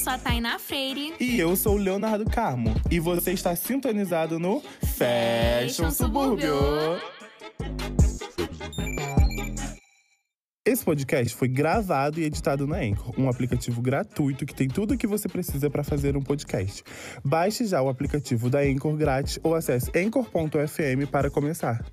sou a Tainá Freire. E eu sou o Leonardo Carmo. E você está sintonizado no Fashion Subúrbio. Esse podcast foi gravado e editado na Anchor, um aplicativo gratuito que tem tudo o que você precisa para fazer um podcast. Baixe já o aplicativo da Anchor grátis ou acesse anchor.fm para começar.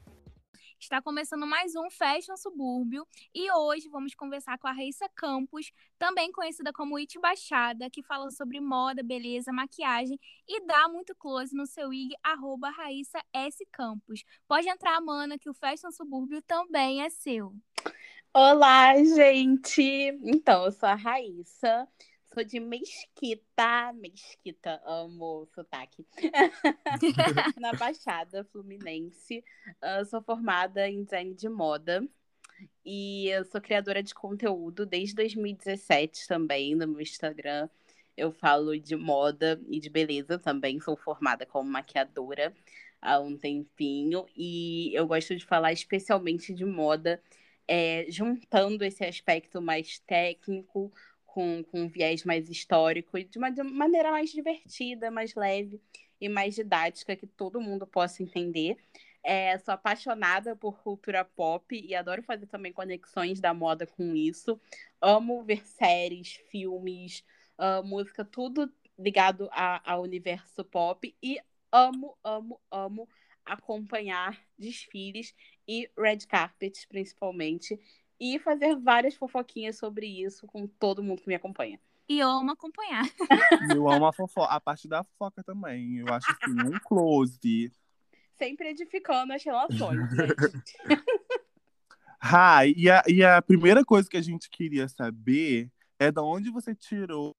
Está começando mais um Fashion Subúrbio e hoje vamos conversar com a Raíssa Campos, também conhecida como It Baixada, que fala sobre moda, beleza, maquiagem e dá muito close no seu IG, arroba Raíssa S. Campos. Pode entrar, mana, que o Fashion Subúrbio também é seu. Olá, gente! Então, eu sou a Raíssa, sou de Mesquita. Mesquita, amo sotaque. Na Baixada Fluminense. Eu sou formada em design de moda. E sou criadora de conteúdo desde 2017 também no meu Instagram. Eu falo de moda e de beleza também. Sou formada como maquiadora há um tempinho. E eu gosto de falar especialmente de moda é, juntando esse aspecto mais técnico com, com um viés mais histórico e de uma, de maneira mais divertida, mais leve e mais didática que todo mundo possa entender. É, sou apaixonada por cultura pop e adoro fazer também conexões da moda com isso. Amo ver séries, filmes, uh, música, tudo ligado ao universo pop. E amo, amo, amo acompanhar desfiles e red carpets, principalmente, e fazer várias fofoquinhas sobre isso com todo mundo que me acompanha. E eu amo acompanhar. Eu amo a fofoca, a parte da fofoca também. Eu acho que um close. Sempre edificando as relações, gente. ah, e a, e a primeira coisa que a gente queria saber é de onde você tirou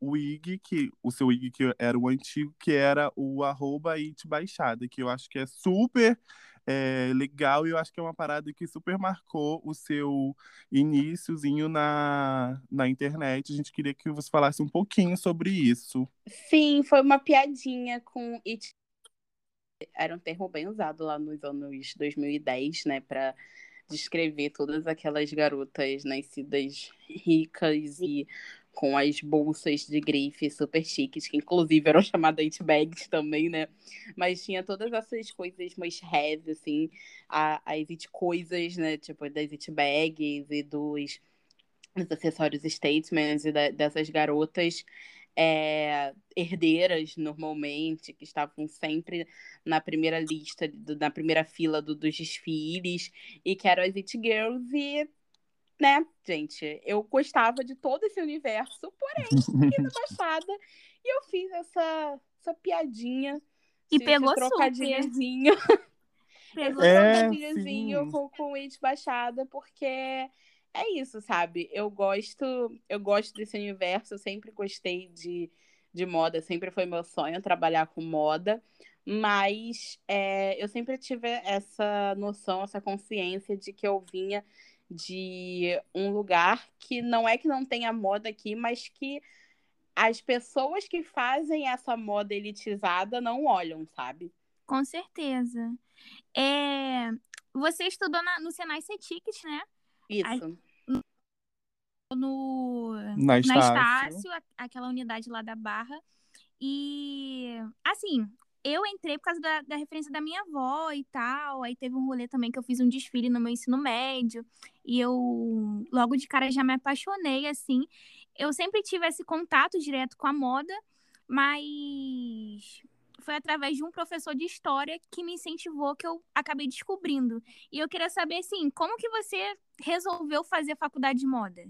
o IG, que o seu IG que era o antigo, que era o arroba it baixada, que eu acho que é super é, legal e eu acho que é uma parada que super marcou o seu iníciozinho na, na internet. A gente queria que você falasse um pouquinho sobre isso. Sim, foi uma piadinha com it. Era um termo bem usado lá nos anos 2010, né, para descrever todas aquelas garotas nascidas ricas e com as bolsas de grife super chiques, que inclusive eram chamadas bags também, né? Mas tinha todas essas coisas mais heavy, assim, as it coisas, né? Tipo, das it bags e dos, dos acessórios statements e da, dessas garotas é, herdeiras, normalmente, que estavam sempre na primeira lista, do, na primeira fila do, dos desfiles, e que eram as it girls, e né, gente, eu gostava de todo esse universo, porém, fiquei na Baixada e eu fiz essa, essa piadinha. E pegou trocadilhozinho. Pegou É, trocadilhozinho com, com o It Baixada, porque é isso, sabe? Eu gosto, eu gosto desse universo, eu sempre gostei de, de moda, sempre foi meu sonho trabalhar com moda, mas é, eu sempre tive essa noção, essa consciência de que eu vinha de um lugar que não é que não tenha moda aqui, mas que as pessoas que fazem essa moda elitizada não olham, sabe? Com certeza. É... Você estudou na- no Senai C-Ticket, né? Isso. No... Na na Estácio. Estácio, a- aquela unidade lá da Barra. E, assim, eu entrei por causa da, da referência da minha avó e tal. Aí teve um rolê também que eu fiz um desfile no meu ensino médio. E eu, logo de cara, já me apaixonei, assim. Eu sempre tive esse contato direto com a moda, mas foi através de um professor de história que me incentivou que eu acabei descobrindo. E eu queria saber, assim, como que você resolveu fazer faculdade de moda?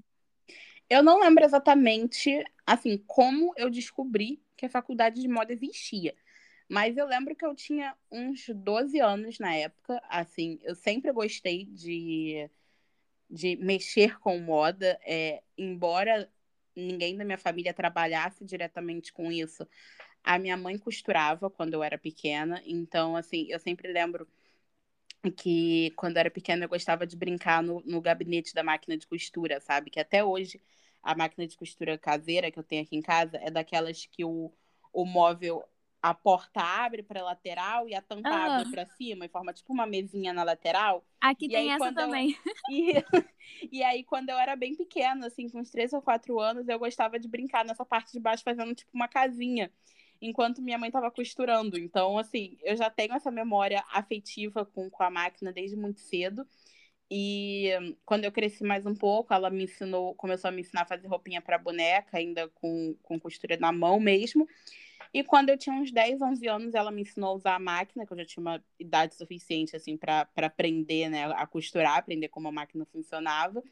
Eu não lembro exatamente, assim, como eu descobri que a faculdade de moda existia. Mas eu lembro que eu tinha uns 12 anos na época, assim, eu sempre gostei de, de mexer com moda, é, embora ninguém da minha família trabalhasse diretamente com isso. A minha mãe costurava quando eu era pequena, então, assim, eu sempre lembro que quando eu era pequena eu gostava de brincar no, no gabinete da máquina de costura, sabe? Que até hoje a máquina de costura caseira que eu tenho aqui em casa é daquelas que o, o móvel a porta abre para lateral e a tampa uhum. abre para cima e forma tipo uma mesinha na lateral. Aqui e tem essa também. Eu... E... e aí, quando eu era bem pequena, assim, com uns três ou quatro anos, eu gostava de brincar nessa parte de baixo, fazendo tipo uma casinha, enquanto minha mãe estava costurando. Então, assim, eu já tenho essa memória afetiva com, com a máquina desde muito cedo. E quando eu cresci mais um pouco, ela me ensinou, começou a me ensinar a fazer roupinha para boneca, ainda com, com costura na mão mesmo. E quando eu tinha uns 10, 11 anos, ela me ensinou a usar a máquina, que eu já tinha uma idade suficiente assim para aprender, né, a costurar, aprender como a máquina funcionava.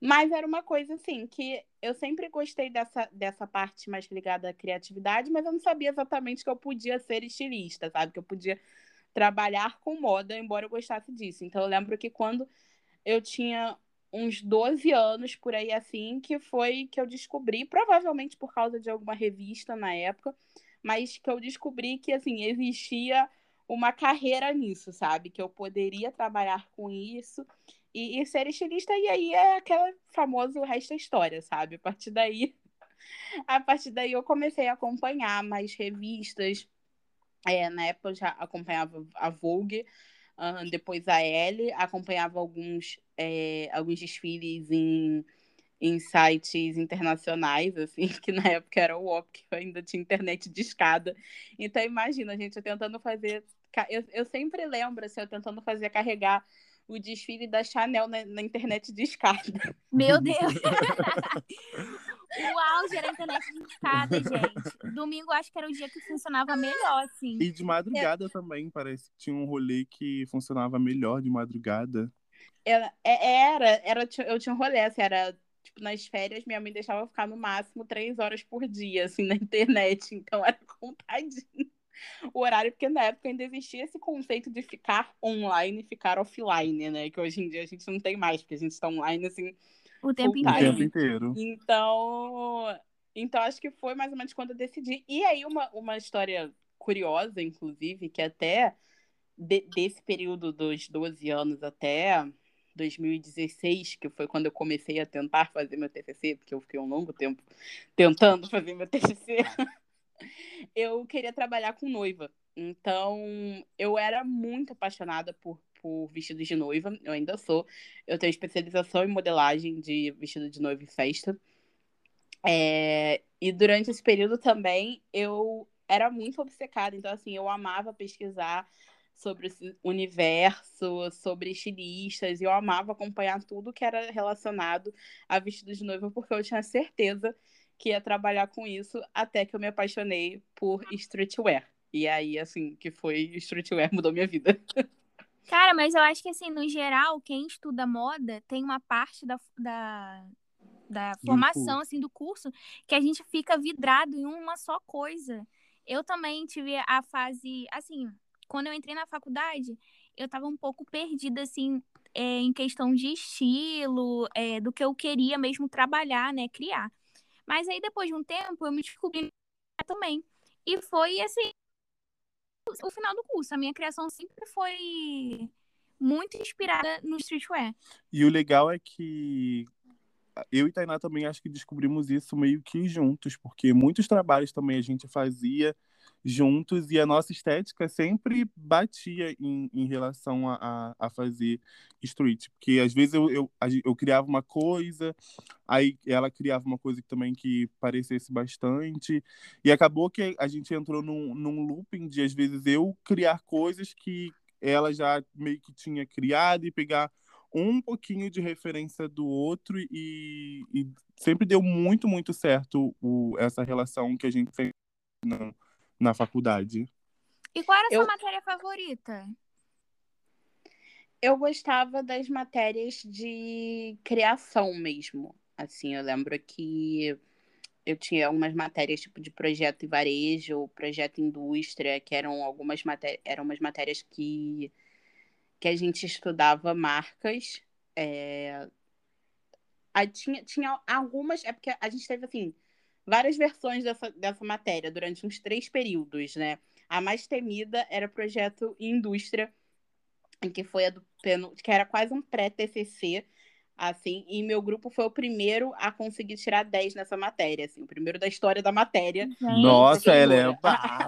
Mas era uma coisa assim que eu sempre gostei dessa, dessa parte mais ligada à criatividade, mas eu não sabia exatamente que eu podia ser estilista, sabe? Que eu podia trabalhar com moda, embora eu gostasse disso. Então eu lembro que quando eu tinha uns 12 anos por aí assim, que foi que eu descobri, provavelmente por causa de alguma revista na época, mas que eu descobri que assim existia uma carreira nisso, sabe? Que eu poderia trabalhar com isso e, e ser estilista, e aí é aquela famosa resto da história, sabe? A partir daí, a partir daí eu comecei a acompanhar mais revistas. É, na época eu já acompanhava a Vogue, uh, depois a Elle, acompanhava alguns, é, alguns desfiles em, em sites internacionais, assim, que na época era o WOP, que ainda tinha internet de escada. Então, imagina, a gente tentando fazer. Eu, eu sempre lembro, assim, eu tentando fazer carregar o desfile da Chanel na, na internet de escada. Meu Deus! o auge era a internet de escada, gente. Domingo acho que era o dia que funcionava melhor, assim. E de madrugada é. também, parece que tinha um rolê que funcionava melhor de madrugada. Era, é, era, era eu tinha um rolê, assim, era tipo, nas férias, minha mãe deixava ficar no máximo três horas por dia, assim, na internet. Então era contadinho o horário, porque na época ainda existia esse conceito de ficar online e ficar offline, né? Que hoje em dia a gente não tem mais, porque a gente está online, assim, o tempo inteiro. O tempo inteiro. Então, então, acho que foi mais ou menos quando eu decidi. E aí, uma, uma história curiosa, inclusive, que até de, desse período dos 12 anos até 2016, que foi quando eu comecei a tentar fazer meu TCC, porque eu fiquei um longo tempo tentando fazer meu TCC. eu queria trabalhar com noiva. Então, eu era muito apaixonada por, por vestidos de noiva, eu ainda sou. Eu tenho especialização em modelagem de vestido de noiva e festa. É, e durante esse período também eu era muito obcecada, então assim, eu amava pesquisar sobre esse universo, sobre estilistas, e eu amava acompanhar tudo que era relacionado a vestido de noiva, porque eu tinha certeza que ia trabalhar com isso até que eu me apaixonei por streetwear. E aí, assim, que foi streetwear mudou minha vida. Cara, mas eu acho que, assim, no geral, quem estuda moda tem uma parte da, da, da formação, assim, do curso, que a gente fica vidrado em uma só coisa. Eu também tive a fase, assim, quando eu entrei na faculdade, eu tava um pouco perdida, assim, é, em questão de estilo, é, do que eu queria mesmo trabalhar, né, criar. Mas aí, depois de um tempo, eu me descobri também. E foi, assim, o final do curso. A minha criação sempre foi muito inspirada no streetwear. E o legal é que eu e Tainá também acho que descobrimos isso meio que juntos, porque muitos trabalhos também a gente fazia juntos e a nossa estética sempre batia em, em relação a, a, fazer street. Porque às vezes eu, eu, eu criava uma coisa, aí ela criava uma coisa também que parecesse bastante, e acabou que a gente entrou num, num looping de às vezes eu criar coisas que ela já meio que tinha criado e pegar um pouquinho de referência do outro e, e sempre deu muito, muito certo o, essa relação que a gente fez na, na faculdade. E qual era a sua eu... matéria favorita? Eu gostava das matérias de criação mesmo. Assim, eu lembro que eu tinha algumas matérias tipo de projeto e varejo, projeto indústria, que eram algumas matérias, eram umas matérias que que a gente estudava marcas. É... A, tinha, tinha algumas, é porque a gente teve assim várias versões dessa, dessa matéria durante uns três períodos, né? A mais temida era projeto indústria, em que foi a do que era quase um pré-TCC. assim, e meu grupo foi o primeiro a conseguir tirar 10 nessa matéria, assim, o primeiro da história da matéria. Nossa, ela é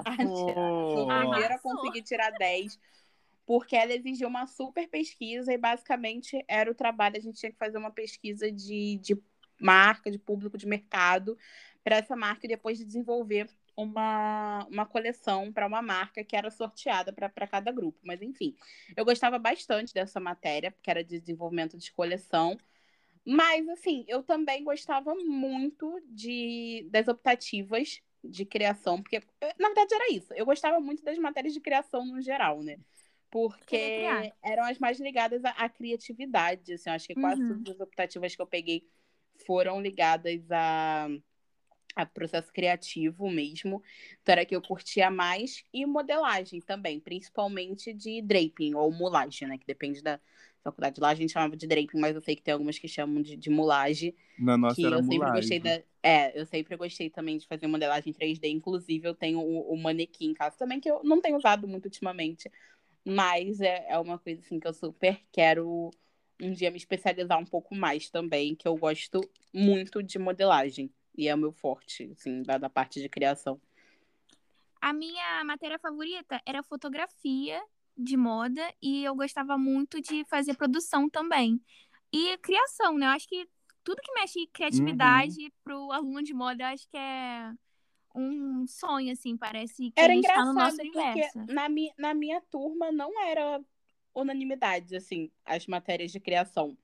o primeiro a conseguir tirar 10, porque ela exigiu uma super pesquisa e basicamente era o trabalho, a gente tinha que fazer uma pesquisa de, de marca, de público, de mercado, para essa marca e depois de desenvolver uma, uma coleção para uma marca que era sorteada para cada grupo. Mas, enfim, eu gostava bastante dessa matéria, porque era de desenvolvimento de coleção. Mas, assim, eu também gostava muito de, das optativas de criação, porque, na verdade, era isso. Eu gostava muito das matérias de criação no geral, né? Porque eram as mais ligadas à, à criatividade. Assim, eu acho que quase uhum. todas as optativas que eu peguei foram ligadas a a processo criativo mesmo. Então era que eu curtia mais. E modelagem também, principalmente de draping ou mulagem, né? Que depende da faculdade. Lá a gente chamava de draping, mas eu sei que tem algumas que chamam de, de mulagem. Na nossa que era eu mulagem. sempre gostei da. É, eu sempre gostei também de fazer modelagem 3D. Inclusive, eu tenho o, o manequim em casa também, que eu não tenho usado muito ultimamente. Mas é, é uma coisa assim que eu super quero um dia me especializar um pouco mais também, que eu gosto muito de modelagem. E é o meu forte, assim, da, da parte de criação. A minha matéria favorita era fotografia de moda e eu gostava muito de fazer produção também. E criação, né? Eu acho que tudo que mexe em criatividade uhum. pro aluno de moda, eu acho que é um sonho, assim, parece que era a gente engraçado, tá no nosso porque universo. Na, mi na minha turma não era unanimidade, assim, as matérias de criação.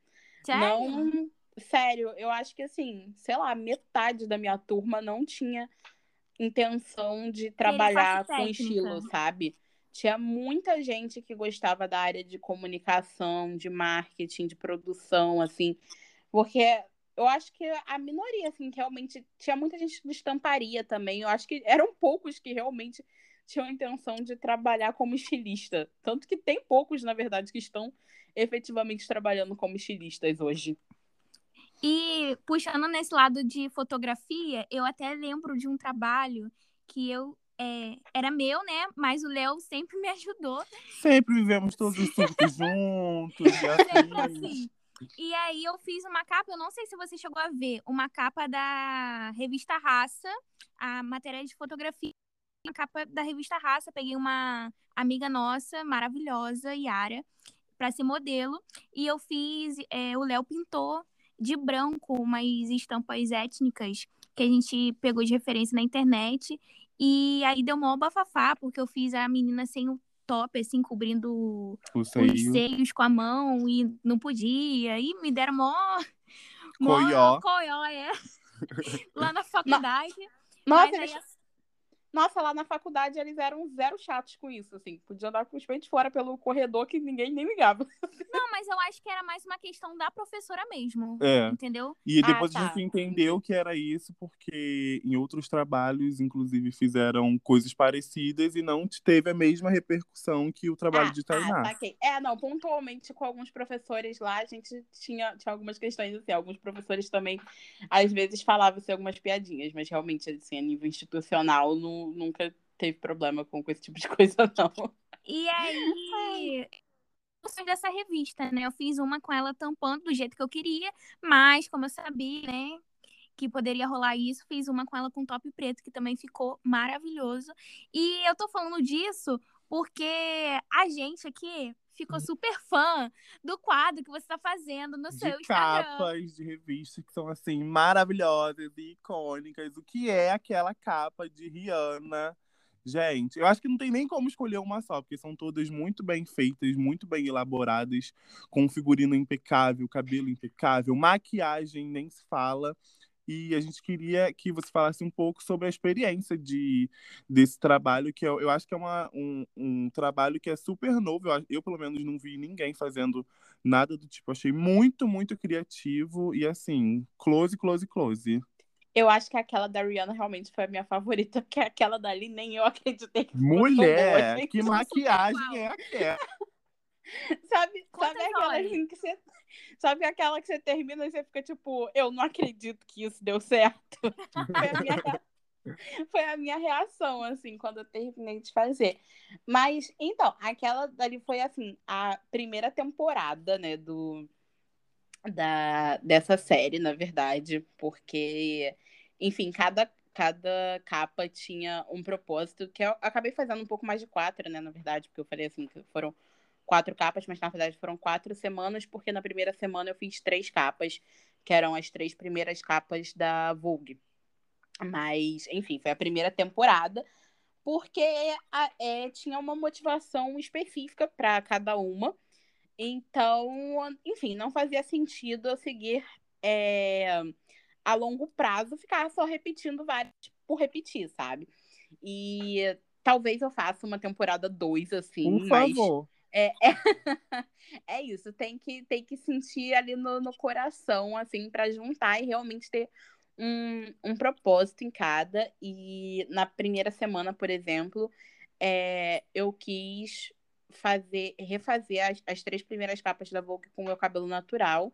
Sério? Não, sério, eu acho que assim, sei lá, metade da minha turma não tinha intenção de trabalhar com estilo, sabe? Tinha muita gente que gostava da área de comunicação, de marketing, de produção, assim, porque eu acho que a minoria, assim, que realmente tinha muita gente de estamparia também. Eu acho que eram poucos que realmente tinham a intenção de trabalhar como estilista. Tanto que tem poucos, na verdade, que estão efetivamente trabalhando como estilistas hoje. E puxando nesse lado de fotografia, eu até lembro de um trabalho que eu é, era meu, né? Mas o Léo sempre me ajudou. Sempre vivemos todos os surtos juntos. E assim. assim. E aí eu fiz uma capa, eu não sei se você chegou a ver, uma capa da revista Raça, a matéria de fotografia, capa da revista Raça, peguei uma amiga nossa, maravilhosa, Yara, para ser modelo, e eu fiz, é, o Léo pintou de branco, umas estampas étnicas que a gente pegou de referência na internet. E aí deu mó bafafá, porque eu fiz a menina sem o top, assim, cobrindo os seios com a mão e não podia. E me deram mó. Coió. Coió, é. Lá na faculdade. Nossa, Mas aí, nossa, lá na faculdade eles eram zero chatos com isso, assim. Podia andar com os peitos fora pelo corredor que ninguém nem ligava. Não, mas eu acho que era mais uma questão da professora mesmo. É. Entendeu? E depois ah, tá. a gente entendeu que era isso, porque em outros trabalhos, inclusive, fizeram coisas parecidas e não teve a mesma repercussão que o trabalho ah, de Tainá. Ah, tá, É, não, pontualmente com alguns professores lá, a gente tinha, tinha algumas questões, assim, alguns professores também, às vezes, falavam assim, algumas piadinhas, mas realmente, assim, a nível institucional, não nunca teve problema com, esse tipo de coisa, não. E aí, dessa revista, né? Eu fiz uma com ela tampando do jeito que eu queria, mas como eu sabia, né, que poderia rolar isso, fiz uma com ela com top preto, que também ficou maravilhoso. E eu tô falando disso porque a gente aqui ficou uhum. super fã do quadro que você está fazendo no de seu Instagram. capas de revistas que são assim maravilhosas e icônicas. O que é aquela capa de Rihanna? Gente, eu acho que não tem nem como escolher uma só, porque são todas muito bem feitas, muito bem elaboradas, com figurino impecável, cabelo impecável, maquiagem nem se fala e a gente queria que você falasse um pouco sobre a experiência de, desse trabalho, que eu, eu acho que é uma, um, um trabalho que é super novo. Eu, eu, pelo menos, não vi ninguém fazendo nada do tipo. Achei muito, muito criativo e, assim, close, close, close. Eu acho que aquela da Rihanna realmente foi a minha favorita, porque aquela dali nem eu acreditei que Mulher, boa, que maquiagem é aquela? sabe, sabe aquela assim que você Sabe aquela que você termina e você fica tipo, eu não acredito que isso deu certo. Foi a minha, foi a minha reação, assim, quando eu terminei de fazer. Mas, então, aquela dali foi, assim, a primeira temporada, né, do, da, dessa série, na verdade, porque, enfim, cada, cada capa tinha um propósito, que eu acabei fazendo um pouco mais de quatro, né, na verdade, porque eu falei assim, que foram quatro capas, mas na verdade foram quatro semanas, porque na primeira semana eu fiz três capas, que eram as três primeiras capas da Vogue. Mas, enfim, foi a primeira temporada, porque a, é, tinha uma motivação específica para cada uma. Então, enfim, não fazia sentido eu seguir é, a longo prazo, ficar só repetindo várias por repetir, sabe? E talvez eu faça uma temporada 2, assim. Por mas... favor. É, é, é, isso, tem que, tem que sentir ali no, no coração, assim, para juntar e realmente ter um, um propósito em cada. E na primeira semana, por exemplo, é, eu quis fazer, refazer as, as três primeiras capas da Vogue com o meu cabelo natural.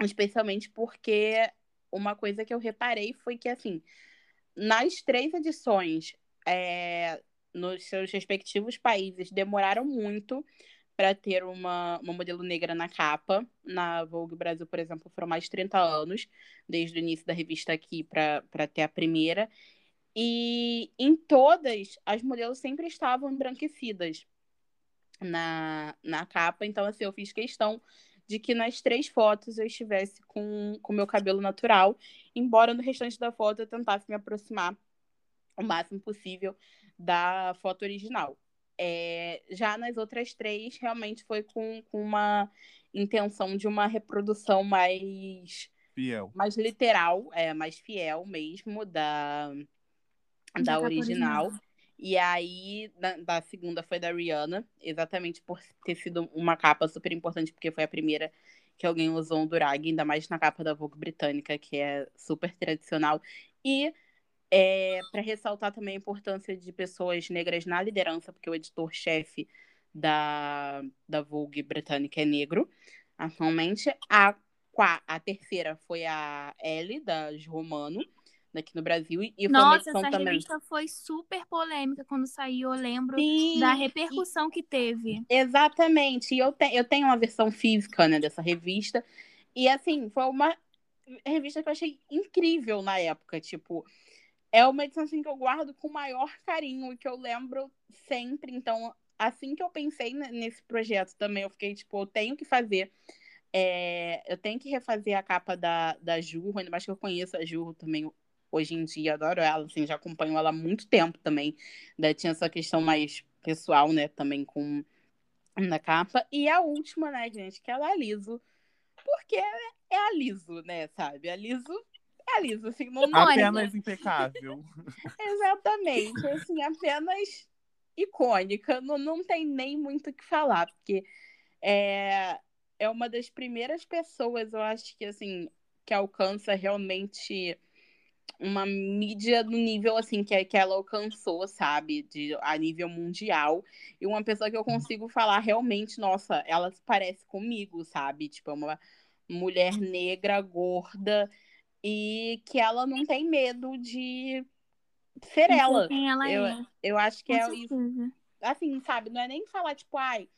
Especialmente porque uma coisa que eu reparei foi que, assim, nas três edições, é, nos seus respectivos países, demoraram muito para ter uma, uma modelo negra na capa. Na Vogue Brasil, por exemplo, foram mais de 30 anos, desde o início da revista aqui para ter a primeira. E em todas, as modelos sempre estavam embranquecidas na, na capa. Então, assim, eu fiz questão de que nas três fotos eu estivesse com o meu cabelo natural, embora no restante da foto eu tentasse me aproximar o máximo possível da foto original. É, já nas outras três, realmente foi com, com uma intenção de uma reprodução mais fiel, mais literal, é mais fiel mesmo da da original. original. E aí, da, da, segunda foi da Rihanna, exatamente por ter sido uma capa super importante, porque foi a primeira que alguém usou um durag, ainda mais na capa da Vogue britânica, que é super tradicional. E é, para ressaltar também a importância de pessoas negras na liderança, porque o editor-chefe da, da Vogue britânica é negro, atualmente. A, a terceira foi a Ellie, da Romano aqui no Brasil. E Nossa, essa também. revista foi super polêmica quando saiu, eu lembro Sim, da repercussão que teve. Exatamente. E eu, te... eu tenho uma versão física né, dessa revista. E assim, foi uma revista que eu achei incrível na época. Tipo, é uma edição assim, que eu guardo com o maior carinho e que eu lembro sempre. Então, assim que eu pensei nesse projeto também, eu fiquei, tipo, eu tenho que fazer. É, eu tenho que refazer a capa da, da Jurro, ainda mais que eu conheço a Jurro também hoje em dia, adoro ela, assim, já acompanho ela há muito tempo também. Daí tinha essa questão mais pessoal, né, também com na capa. E a última, né, gente, que é a Liso. Porque é a Liso, né, sabe? A Liso é Liso, assim, não Apenas impecável. Exatamente, assim, apenas icônica. Não, não tem nem muito o que falar, porque é, é uma das primeiras pessoas, eu acho que, assim, que alcança realmente uma mídia no nível assim que, que ela alcançou, sabe, de a nível mundial, e uma pessoa que eu consigo falar realmente, nossa, ela se parece comigo, sabe? Tipo, é uma mulher negra, gorda e que ela não tem medo de ser isso ela. Quem ela eu, é. eu acho que Com é certeza. isso. Assim, sabe, não é nem falar tipo, ai,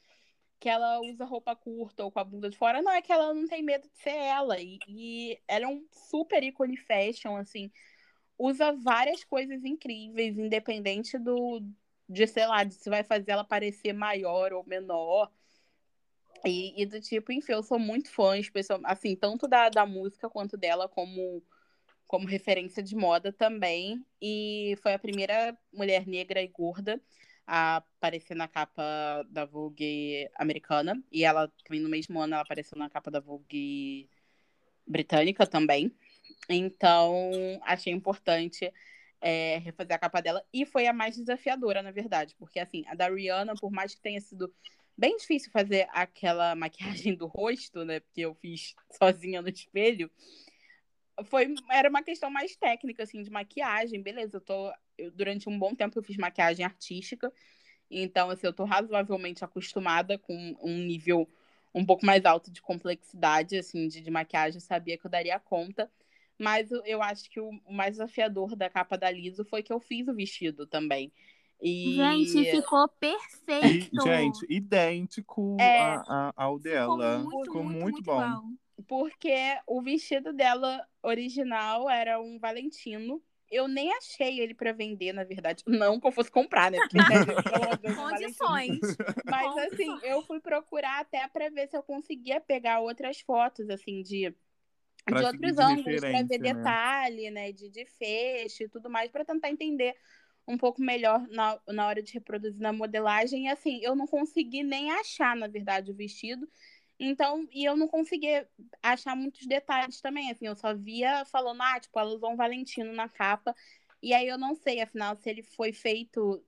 que ela usa roupa curta ou com a bunda de fora, não, é que ela não tem medo de ser ela. E, e ela é um super ícone fashion, assim, usa várias coisas incríveis, independente do de, sei lá, de se vai fazer ela parecer maior ou menor. E, e do tipo, enfim, eu sou muito fã, especial, assim, tanto da, da música quanto dela como, como referência de moda também. E foi a primeira mulher negra e gorda a aparecer na capa da Vogue americana. E ela, também no mesmo ano, ela apareceu na capa da Vogue britânica também. Então, achei importante é, refazer a capa dela. E foi a mais desafiadora, na verdade. Porque, assim, a da Rihanna, por mais que tenha sido bem difícil fazer aquela maquiagem do rosto, né? Porque eu fiz sozinha no espelho. Foi, era uma questão mais técnica, assim, de maquiagem. Beleza, eu tô. Eu, durante um bom tempo eu fiz maquiagem artística. Então, assim, eu tô razoavelmente acostumada com um nível um pouco mais alto de complexidade, assim, de, de maquiagem. sabia que eu daria conta. Mas eu acho que o mais desafiador da capa da Liso foi que eu fiz o vestido também. E... Gente, ficou perfeito. E, gente, idêntico é, a, a, ao dela. Ficou muito, ficou muito, muito, muito bom. porque o vestido dela original era um Valentino. Eu nem achei ele para vender, na verdade. Não que eu fosse comprar, né? Porque, né, Condições. Mas Condições. assim, eu fui procurar até para ver se eu conseguia pegar outras fotos, assim, de pra de outros ângulos para ver né? detalhe, né, de, de fecho e tudo mais, para tentar entender um pouco melhor na, na hora de reproduzir na modelagem. E assim, eu não consegui nem achar, na verdade, o vestido. Então, e eu não consegui achar muitos detalhes também, assim, eu só via falando, ah, tipo, ela usou um Valentino na capa, e aí eu não sei, afinal, se ele foi feito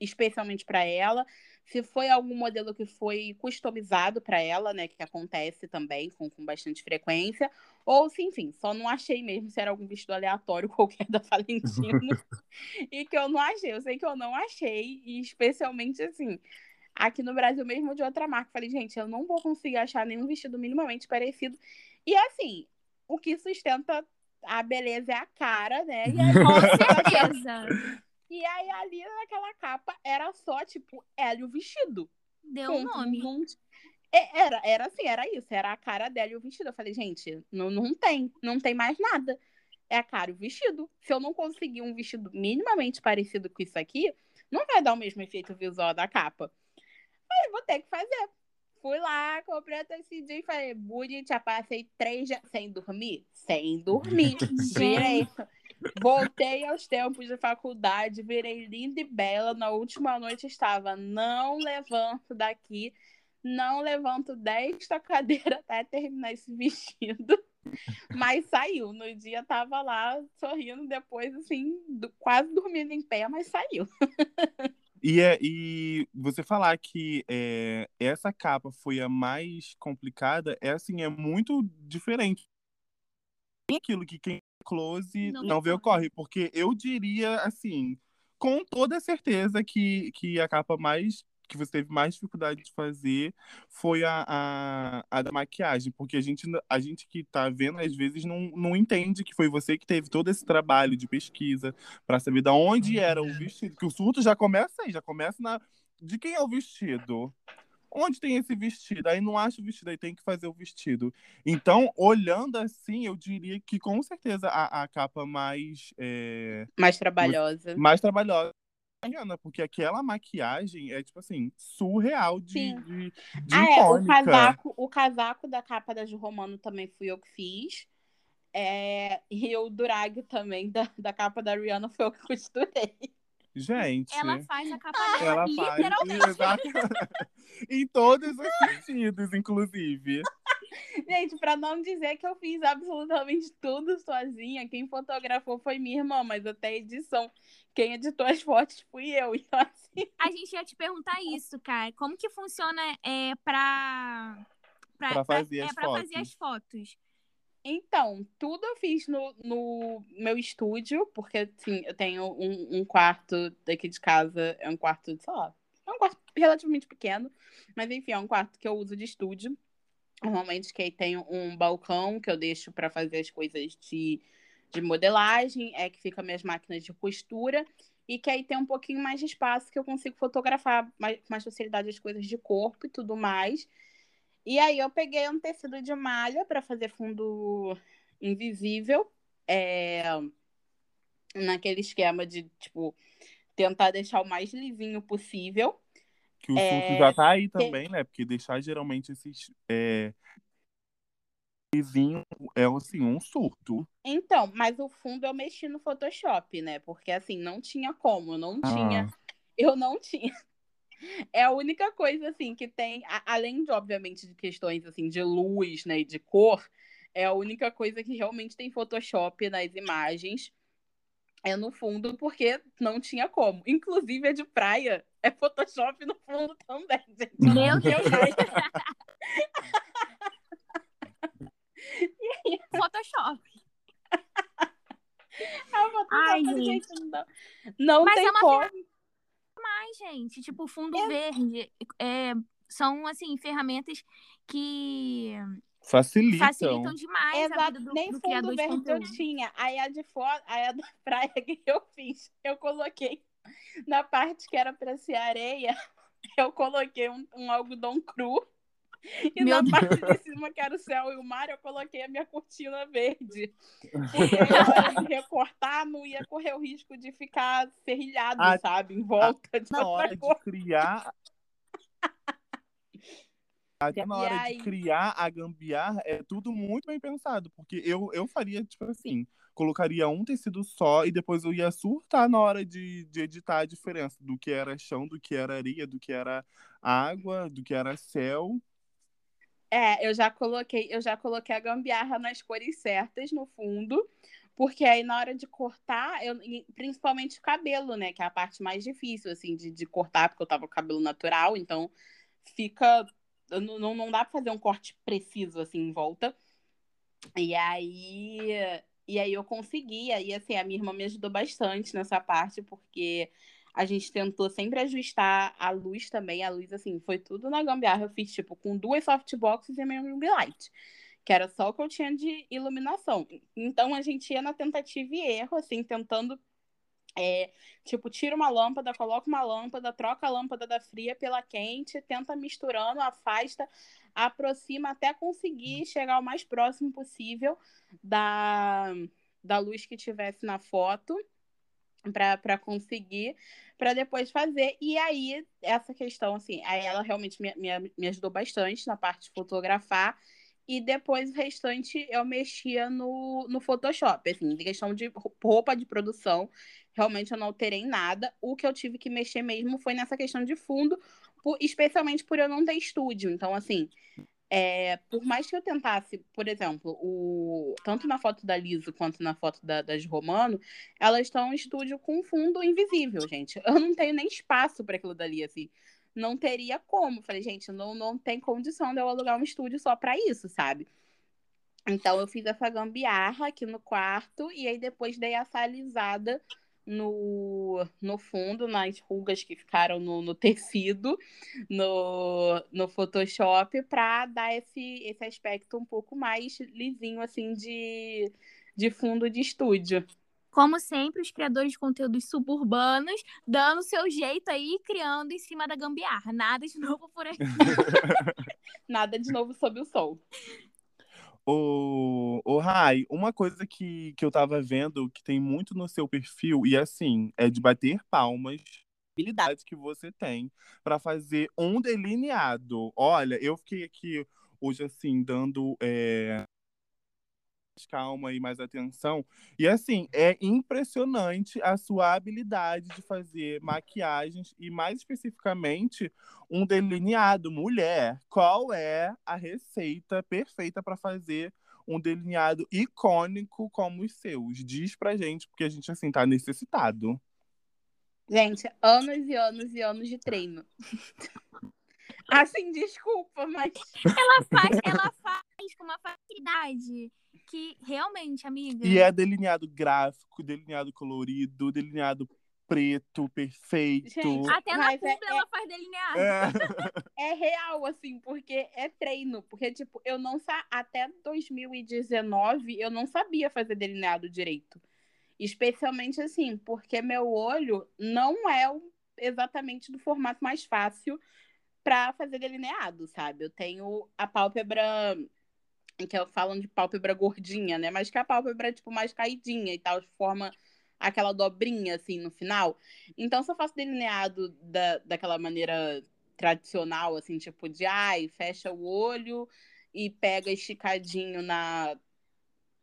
especialmente para ela, se foi algum modelo que foi customizado para ela, né, que acontece também com, com bastante frequência, ou se, enfim, só não achei mesmo se era algum vestido aleatório qualquer da Valentino, e que eu não achei, eu sei que eu não achei, e especialmente, assim, aqui no Brasil mesmo de outra marca. Falei, gente, eu não vou conseguir achar nenhum vestido minimamente parecido. E assim, o que sustenta a beleza é a cara, né? E aí, Com certeza. E aí, ali naquela capa, era só, tipo, ela e o vestido. Deu um nome. Um... É, era, era assim, era isso. Era a cara dela e o vestido. Eu falei, gente, não, não tem. Não tem mais nada. É a cara e o vestido. Se eu não conseguir um vestido minimamente parecido com isso aqui, não vai dar o mesmo efeito visual da capa. Falei, vou ter que fazer. Fui lá, comprei até esse dia e falei, bonita, passei três dias sem dormir? Sem dormir. Virei. Voltei aos tempos de faculdade, virei linda e bela. Na última noite estava, não levanto daqui, não levanto desta cadeira até terminar esse vestido. Mas saiu. No dia tava lá sorrindo, depois, assim, do, quase dormindo em pé, mas saiu. E, é, e você falar que é, essa capa foi a mais complicada, é assim, é muito diferente. Aquilo que quem close não, não vê ocorre, porque eu diria assim, com toda certeza que, que a capa mais que você teve mais dificuldade de fazer foi a, a, a, da maquiagem, porque a gente, a gente que tá vendo, às vezes, não, não entende que foi você que teve todo esse trabalho de pesquisa para saber de onde era o vestido, que o surto já começa aí, já começa na. De quem é o vestido? Onde tem esse vestido? Aí não acha o vestido, aí tem que fazer o vestido. Então, olhando assim, eu diria que com certeza a, a capa mais. É... Mais trabalhosa. Mais trabalhosa porque aquela maquiagem é, tipo assim, surreal de, de, de ah, é, o casaco, o casaco da capa da Gil Romano também fui eu que fiz. É, e o durag também da, da capa da Rihanna foi eu que costurei. Gente. Ela faz a capa dela, ela literalmente. Faz, em todos os sentidos, inclusive. Gente, para não dizer que eu fiz absolutamente tudo sozinha, quem fotografou foi minha irmã, mas até edição quem editou as fotos fui eu. Então, assim. A gente ia te perguntar isso, cara. Como que funciona é, pra, pra, pra fazer, pra, as, é, pra fazer as fotos? Então, tudo eu fiz no, no meu estúdio, porque assim, eu tenho um, um, quarto daqui de casa, é um quarto, sei lá, é um quarto relativamente pequeno, mas enfim, é um quarto que eu uso de estúdio. Normalmente que aí tem um balcão que eu deixo para fazer as coisas de de modelagem, é que fica minhas máquinas de costura, e que aí tem um pouquinho mais de espaço que eu consigo fotografar mais, mais facilidade as coisas de corpo e tudo mais. E aí eu peguei um tecido de malha para fazer fundo invisível, é, naquele esquema de, tipo, tentar deixar o mais lisinho possível. Que o é, já tá aí também, né? Porque deixar geralmente esses é, vizinho é assim, um surto. Então, mas o fundo eu mexi no Photoshop, né? Porque assim, não tinha como, eu não ah. tinha. Eu não tinha. É a única coisa assim que tem, além de obviamente de questões assim de luz, né, e de cor, é a única coisa que realmente tem Photoshop nas imagens. É no fundo, porque não tinha como. Inclusive a de praia é Photoshop no fundo também, gente. Meu Deus! Photoshop. Ai, gente. Não, não Mas tem é uma como. mais, gente. Tipo, fundo é. verde. É, são, assim, ferramentas que facilitam, facilitam demais Exato. a vida do, Nem do fundo verde eu tinha. Aí a de fora, aí a da praia que eu fiz, eu coloquei na parte que era para ser areia, eu coloquei um, um algodão cru E Meu na Deus. parte de cima, que era o céu e o mar, eu coloquei a minha cortina verde. Porque na hora de recortar, não ia correr o risco de ficar serrilhado, ah, sabe? Em volta ah, de Na hora de criar. Até na hora aí... de criar a gambiarra, é tudo muito bem pensado. Porque eu, eu faria, tipo assim, colocaria um tecido só e depois eu ia surtar na hora de, de editar a diferença do que era chão, do que era areia, do que era água, do que era céu. É, eu já coloquei, eu já coloquei a gambiarra nas cores certas no fundo, porque aí na hora de cortar, eu, principalmente o cabelo, né, que é a parte mais difícil assim de, de cortar, porque eu tava com cabelo natural, então fica não, não dá pra fazer um corte preciso assim em volta. E aí e aí eu consegui, aí assim, a minha irmã me ajudou bastante nessa parte, porque a gente tentou sempre ajustar a luz também. A luz, assim, foi tudo na gambiarra. Eu fiz, tipo, com duas softboxes e minha ring light, que era só o que eu tinha de iluminação. Então, a gente ia na tentativa e erro, assim, tentando é, tipo, tira uma lâmpada, coloca uma lâmpada, troca a lâmpada da fria pela quente, tenta misturando, afasta, aproxima até conseguir chegar o mais próximo possível da, da luz que tivesse na foto para conseguir, para depois fazer. E aí, essa questão, assim, aí ela realmente me, me, me ajudou bastante na parte de fotografar. E depois o restante eu mexia no, no Photoshop, assim, em questão de roupa de produção, realmente eu não alterei nada. O que eu tive que mexer mesmo foi nessa questão de fundo, por, especialmente por eu não ter estúdio. Então, assim, é, por mais que eu tentasse, por exemplo, o, tanto na foto da Liso quanto na foto da, das Romano, elas estão em estúdio com fundo invisível, gente. Eu não tenho nem espaço para aquilo dali, assim. Não teria como. Falei, gente, não, não tem condição de eu alugar um estúdio só para isso, sabe? Então eu fiz essa gambiarra aqui no quarto e aí depois dei essa alisada no, no fundo, nas rugas que ficaram no, no tecido, no, no Photoshop, para dar esse, esse aspecto um pouco mais lisinho, assim, de, de fundo de estúdio. Como sempre, os criadores de conteúdos suburbanos dando seu jeito aí, criando em cima da gambiarra. Nada de novo por aqui. Nada de novo sob o sol. O, o Rai, uma coisa que, que eu tava vendo que tem muito no seu perfil, e assim, é de bater palmas, habilidade que você tem para fazer um delineado. Olha, eu fiquei aqui hoje, assim, dando é, calma e mais atenção. E assim, é impressionante a sua habilidade de fazer maquiagens e mais especificamente um delineado mulher. Qual é a receita perfeita para fazer um delineado icônico como os seus? Diz pra gente, porque a gente assim tá necessitado. Gente, anos e anos e anos de treino. assim, desculpa, mas ela faz, ela faz com uma facilidade que realmente, amiga. E é delineado gráfico, delineado colorido, delineado preto, perfeito. Gente, até na pub é, ela é, faz delineado. É. é. real, assim, porque é treino. Porque, tipo, eu não sa... até 2019 eu não sabia fazer delineado direito. Especialmente assim, porque meu olho não é exatamente do formato mais fácil para fazer delineado, sabe? Eu tenho a pálpebra que falam de pálpebra gordinha, né? Mas que a pálpebra é, tipo, mais caidinha e tal, forma aquela dobrinha, assim, no final. Então, se eu faço delineado da, daquela maneira tradicional, assim, tipo de, ai, fecha o olho e pega esticadinho na,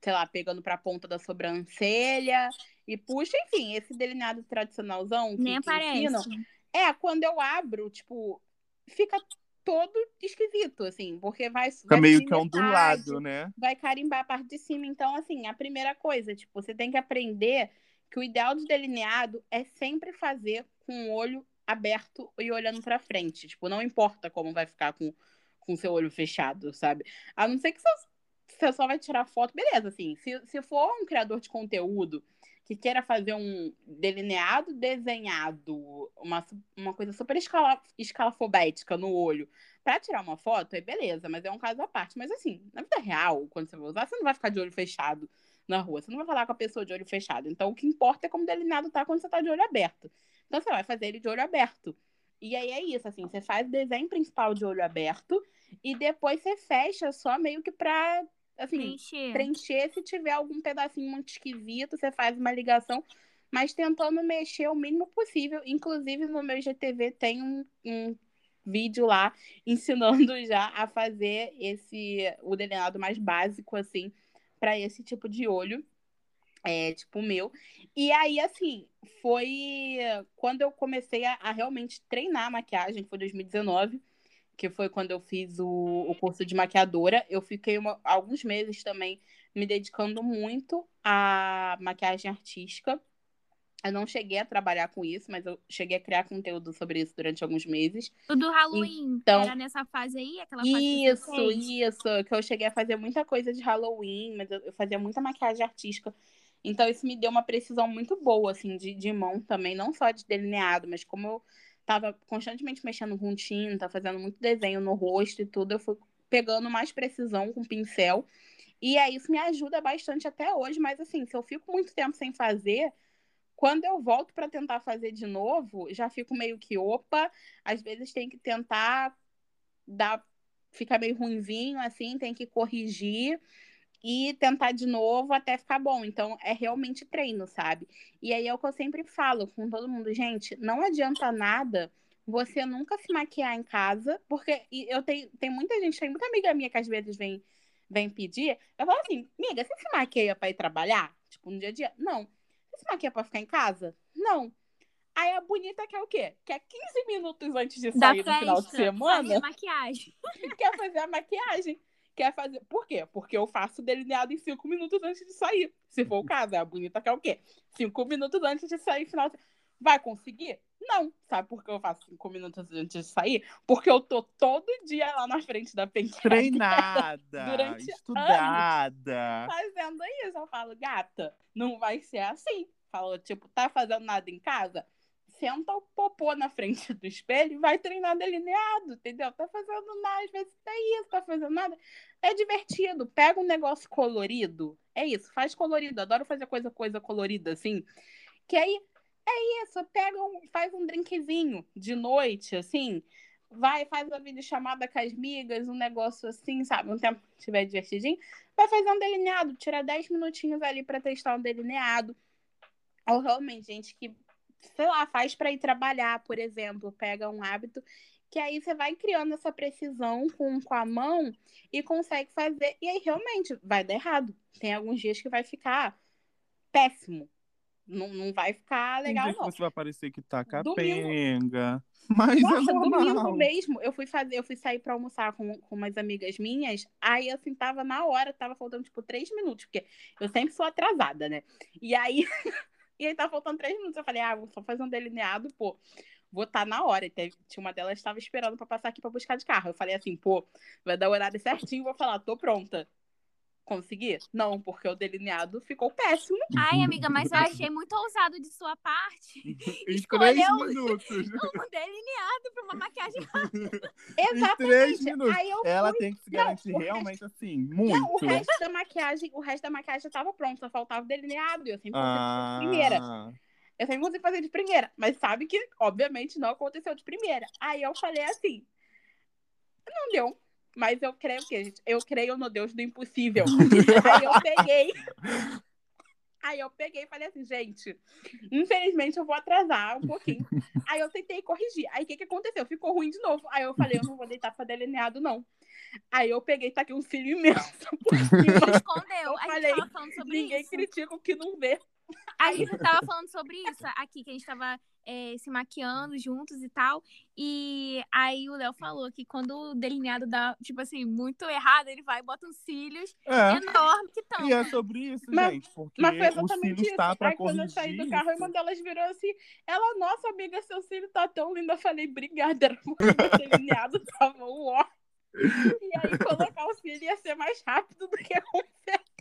sei lá, pegando pra ponta da sobrancelha e puxa, enfim, esse delineado tradicionalzão que, Nem que aparece. Ensinam, é, quando eu abro, tipo, fica todo esquisito, assim, porque vai. Fica meio que ondulado, né? Vai carimbar a parte de cima. Então, assim, a primeira coisa, tipo, você tem que aprender que o ideal do delineado é sempre fazer com o olho aberto e olhando para frente. Tipo, não importa como vai ficar com com seu olho fechado, sabe? A não ser que você só vai tirar foto, beleza, assim. Se, se for um criador de conteúdo que queira fazer um delineado desenhado, uma, uma coisa super escala, escalafobética no olho, para tirar uma foto, aí beleza, mas é um caso à parte. Mas assim, na vida real, quando você vai usar, você não vai ficar de olho fechado na rua, você não vai falar com a pessoa de olho fechado. Então, o que importa é como o delineado tá quando você tá de olho aberto. Então, você vai fazer ele de olho aberto. E aí é isso, assim, você faz o desenho principal de olho aberto e depois você fecha só meio que pra, assim, Preencher. preencher se tiver algum pedacinho muito esquisito, você faz uma ligação, mas tentando mexer o mínimo possível. Inclusive, no meu GTV tem um, um vídeo lá ensinando já a fazer esse o delineado mais básico, assim, para esse tipo de olho. É, tipo o meu. E aí, assim, foi quando eu comecei a, a realmente treinar a maquiagem, foi 2019 que foi quando eu fiz o, o curso de maquiadora. Eu fiquei uma- alguns meses também me dedicando muito à maquiagem artística. Eu não cheguei a trabalhar com isso, mas eu cheguei a criar conteúdo sobre isso durante alguns meses. O do Halloween. Então- Era nessa fase aí? Aquela fase Isso, isso, que eu cheguei a fazer muita coisa de Halloween, mas eu, eu fazia muita maquiagem artística. Então isso me deu uma precisão muito boa, assim, de, de mão também, não só de delineado, mas como eu tava constantemente mexendo com tinta, fazendo muito desenho no rosto e tudo, eu fui pegando mais precisão com pincel. E aí isso me ajuda bastante até hoje, mas assim, se eu fico muito tempo sem fazer, quando eu volto para tentar fazer de novo, já fico meio que opa, às vezes tem que tentar dar fica meio ruinzinho assim, tem que corrigir e tentar de novo até ficar bom. Então é realmente treino, sabe? E aí é o que eu sempre falo com todo mundo, gente, não adianta nada você nunca se maquiar em casa, porque eu tenho tem muita gente, tem muita amiga minha que às vezes vem vem pedir, eu falo assim, amiga, você se maquia para ir trabalhar? Tipo, no dia a dia? Não. Você se maquia para ficar em casa? Não. Aí a bonita quer o quê? Quer 15 minutos antes de Da sair no final de festa, semana fazer maquiagem. quer fazer a maquiagem. Quer fazer. Por quê? Porque eu faço delineado em cinco minutos antes de sair. Se for o caso, a bonita quer o quê? Cinco minutos antes de sair final. de- Vai conseguir? Não. Sabe por que eu faço cinco minutos antes de sair? Porque eu tô todo dia lá na frente da penteadeira Treinada, Durante estudada. fazendo isso. Eu falo, gata, não vai ser assim. Falo, tipo, tá fazendo nada em casa? Senta o popô na frente do espelho e vai treinar delineado, entendeu? Tá fazendo nada, às vezes é isso, tá fazendo nada. É divertido. Pega um negócio colorido. É isso, faz colorido. Adoro fazer coisa, coisa colorida, assim. Que aí é isso, pega um, faz um drinkzinho de noite, assim. Vai, faz uma videochamada com as migas, um negócio assim, sabe? Um tempo que estiver divertidinho. Vai fazer um delineado, tira 10 minutinhos ali pra testar um delineado. Ou realmente, gente que, sei lá, faz pra ir trabalhar, por exemplo, pega um hábito que aí você vai criando essa precisão com, com a mão e consegue fazer. E aí realmente vai dar errado. Tem alguns dias que vai ficar péssimo. Não, não vai ficar legal, não. você vai parecer que tá capenga. Mas Nossa, é domingo mesmo, eu fui fazer, eu fui sair pra almoçar com, com umas amigas minhas, aí assim, tava na hora, tava faltando tipo três minutos, porque eu sempre sou atrasada, né? E aí, e aí tava faltando três minutos, eu falei, ah, vou só fazer um delineado, pô, vou estar na hora. E teve, tinha uma delas estava esperando pra passar aqui pra buscar de carro. Eu falei assim, pô, vai dar o horário certinho, vou falar, tô pronta. Consegui? Não, porque o delineado ficou péssimo. Ai, amiga, mas eu achei muito ousado de sua parte. Em três minutos. Um delineado pra uma maquiagem. Em três Exatamente. minutos. Aí eu Ela fui. tem que se Não, garantir o realmente assim, Não, o muito. resto da maquiagem, o resto da maquiagem já tava pronto, só faltava o delineado. E eu sempre consegui fazer de primeira. Ah, Eu sempre consegui fazer de primeira. Mas sabe que, obviamente, não aconteceu de primeira. Aí eu falei assim: não deu. Mas eu creio o quê, gente? Eu creio no Deus do impossível. Aí eu peguei. Aí eu peguei e falei assim, gente, infelizmente eu vou atrasar um pouquinho. Aí eu tentei corrigir. Aí o que, que aconteceu? Ficou ruim de novo. Aí eu falei, eu não vou deitar pra delineado, não. Aí eu peguei e taquei um cílio imenso por cima. Escondeu. Eu A gente falei, tava falando sobre Ninguém isso. critica o que não vê. A gente tava falando sobre isso aqui, que a gente tava é, se maquiando juntos e tal. E aí o Léo falou que quando o delineado dá, tipo assim, muito errado, ele vai e bota uns cílios é. enormes que estão. E é sobre isso, Mas- gente. Porque Mas foi o exatamente cílio isso. está pra Aí quando eu saí do carro, uma delas virou assim. Ela, nossa amiga, seu cílio tá tão lindo. Eu falei, obrigada, era porque o delineado tava um ó. E aí colocar o cílio ia ser mais rápido do que consertar.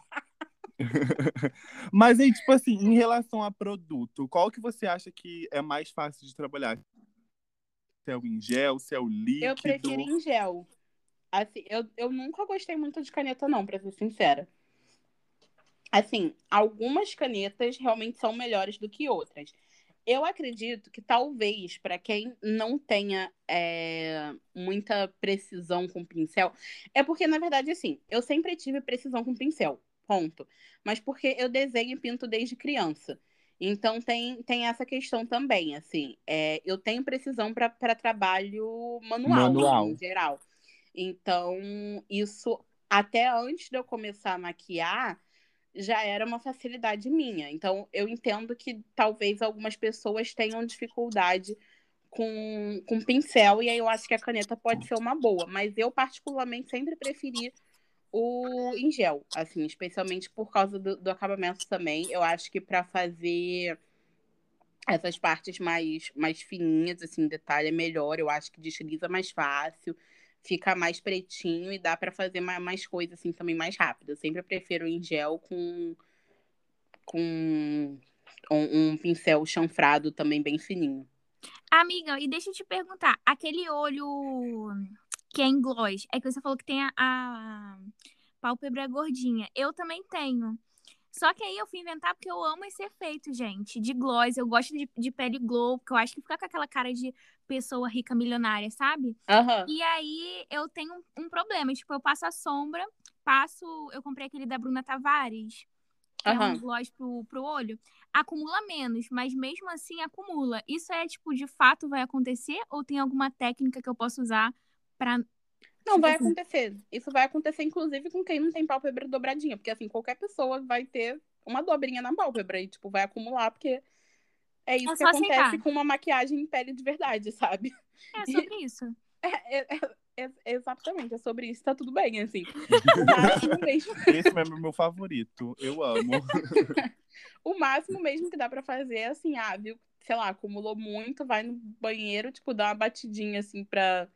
Mas aí, tipo assim, em relação a produto, qual que você acha que é mais fácil de trabalhar? Se é o em gel, se é o líquido? Eu prefiro em gel. Assim, eu, eu nunca gostei muito de caneta, não, pra ser sincera. Assim, algumas canetas realmente são melhores do que outras. eu acredito que talvez para quem não tenha é, muita precisão com pincel, é porque, na verdade, assim, eu sempre tive precisão com pincel, ponto. Mas porque eu desenho e pinto desde criança. Então tem, tem essa questão também, assim. É, eu tenho precisão para trabalho manual, manual. em geral. Então, isso até antes de eu começar a maquiar, já era uma facilidade minha. Então, eu entendo que talvez algumas pessoas tenham dificuldade com, com pincel, e aí eu acho que a caneta pode ser uma boa. Mas eu, particularmente, sempre preferi o em gel, assim, especialmente por causa do, do acabamento também. Eu acho que para fazer essas partes mais, mais fininhas, assim, detalhe é melhor. Eu acho que desliza mais fácil fica mais pretinho e dá para fazer mais, mais coisas assim também mais rápido. Eu sempre prefiro em gel com com um, um, pincel chanfrado também bem fininho. Amiga, e deixa eu te perguntar, aquele olho que é em gloss, é que você falou que tem a, a pálpebra gordinha. Eu também tenho. Só que aí eu fui inventar porque eu amo esse efeito, gente, de gloss. Eu gosto de, de pele glow, porque eu acho que fica com aquela cara de pessoa rica milionária, sabe? Uhum. E aí eu tenho um, um, problema. Tipo, eu passo a sombra, passo. Eu comprei aquele da Bruna Tavares, que uhum. é um gloss pro, pro olho. Acumula menos, mas mesmo assim acumula. Isso é, tipo, de fato vai acontecer? Ou tem alguma técnica que eu posso usar pra não, vai tipo assim. acontecer. Isso vai acontecer, inclusive, com quem não tem pálpebra dobradinha. Porque, assim, qualquer pessoa vai ter uma dobrinha na pálpebra e, tipo, vai acumular, porque é isso é que acontece aceitar. com uma maquiagem em pele de verdade, sabe? É sobre e... isso. É, é, é, é, exatamente, é sobre isso, tá tudo bem, assim. O máximo mesmo. Esse é o meu favorito, eu amo. o máximo mesmo que dá pra fazer é assim, ah, viu, sei lá, acumulou muito, vai no banheiro, tipo, dá uma batidinha, assim, pra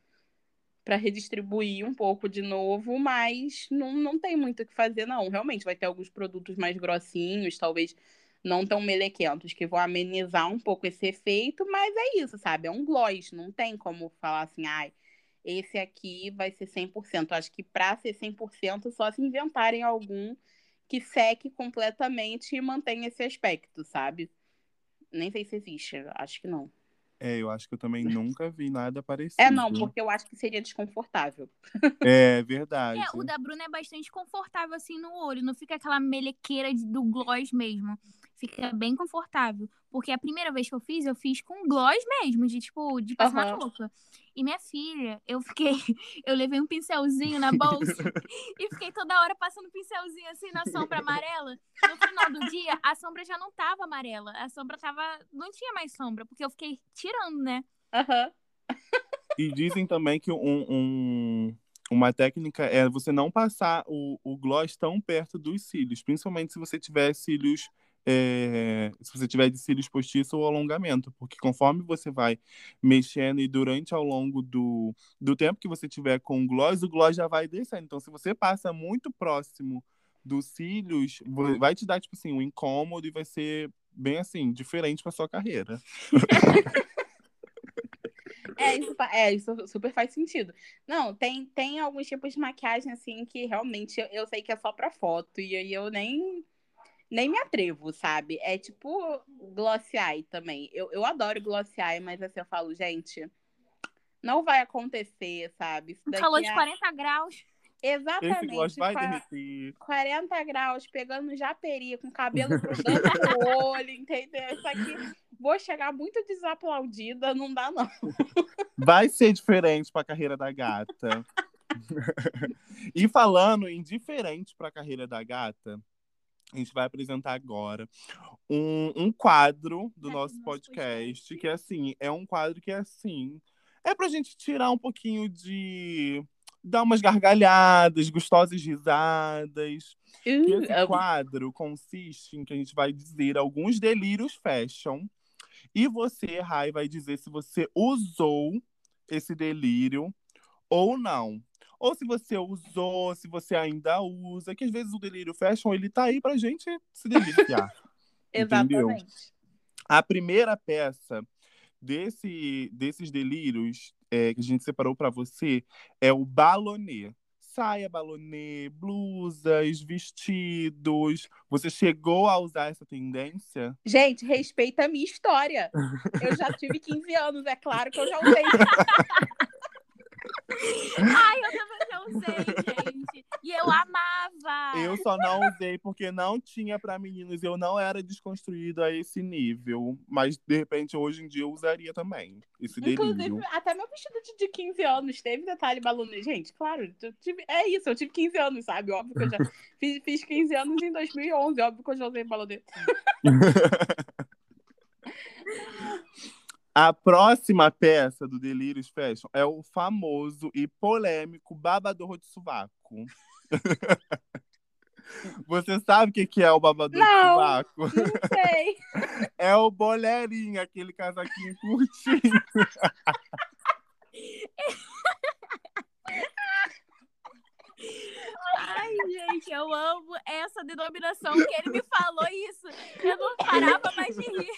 para redistribuir um pouco de novo, mas não, não tem muito o que fazer, não. Realmente vai ter alguns produtos mais grossinhos, talvez não tão melequentos, que vão amenizar um pouco esse efeito, mas é isso, sabe? É um gloss, não tem como falar assim, ai, esse aqui vai ser 100%. Acho que para ser 100%, só se inventarem algum que seque completamente e mantenha esse aspecto, sabe? Nem sei se existe, acho que não. É, eu acho que eu também nunca vi nada parecido. É, não, porque eu acho que seria desconfortável. É, verdade. É, o da Bruna é bastante confortável assim no olho, não fica aquela melequeira do gloss mesmo. Fica bem confortável. Porque a primeira vez que eu fiz, eu fiz com gloss mesmo, de tipo, de passar uhum. roupa. E minha filha, eu fiquei. Eu levei um pincelzinho na bolsa e fiquei toda hora passando pincelzinho assim na sombra amarela. No final do dia, a sombra já não tava amarela. A sombra tava. Não tinha mais sombra, porque eu fiquei tirando, né? Aham. Uhum. E dizem também que um, um, uma técnica é você não passar o, o gloss tão perto dos cílios, principalmente se você tiver cílios é, se você tiver de cílios postiços ou alongamento, porque conforme você vai mexendo e durante ao longo do, do tempo que você tiver com o gloss, o gloss já vai descendo. Então, se você passa muito próximo dos cílios, vai te dar, tipo assim, um incômodo e vai ser bem assim, diferente para sua carreira. É isso, é, isso super faz sentido. Não, tem, tem alguns tipos de maquiagem, assim, que realmente eu, eu sei que é só pra foto, e aí eu nem nem me atrevo, sabe? É tipo gloss eye também. Eu, eu adoro gloss eye, mas assim, eu falo, gente, não vai acontecer, sabe? Calor de 40 graus. Exatamente. Esse gloss vai derreter. 40 graus, pegando japeri, com cabelo grudando no olho, entendeu? Isso aqui, vou chegar muito desaplaudida, não dá não. Vai ser diferente para a carreira da gata. e falando em diferente para a carreira da gata, a gente vai apresentar agora um, um quadro do é, nosso podcast, que é assim, é um quadro que é assim, é pra gente tirar um pouquinho de dar umas gargalhadas, gostosas risadas. Uh, esse quadro consiste em que a gente vai dizer alguns delírios fashion e você, Rai, vai dizer se você usou esse delírio ou não ou se você usou, se você ainda usa, que às vezes o delírio fashion ele tá aí pra gente se deliciar. Exatamente. A primeira peça desse, desses delírios é, que a gente separou para você é o balonê. saia balonê, blusas, vestidos. Você chegou a usar essa tendência? Gente, respeita a minha história. Eu já tive 15 anos, é claro que eu já usei. Ai, eu também já usei, gente. E eu amava. Eu só não usei porque não tinha pra meninos. Eu não era desconstruído a esse nível. Mas, de repente, hoje em dia eu usaria também. Esse delírio. Inclusive, até meu vestido de, de 15 anos teve detalhe balonê. Gente, claro, eu tive, é isso, eu tive 15 anos, sabe? Óbvio que eu já fiz, fiz 15 anos em 2011. Óbvio que eu já usei balonê. A próxima peça do Delírios Fashion é o famoso e polêmico babador de sovaco. Você sabe o que que é o babador Não. de sovaco? Não sei. É o bolerinho, aquele casaquinho curtinho. Ai, gente, eu amo essa denominação que ele me falou isso. Eu não parava mais de rir.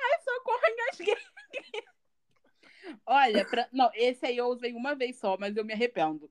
Ai, socorro, engasguei. Olha, pra... não, esse aí eu usei uma vez só, mas eu me arrependo.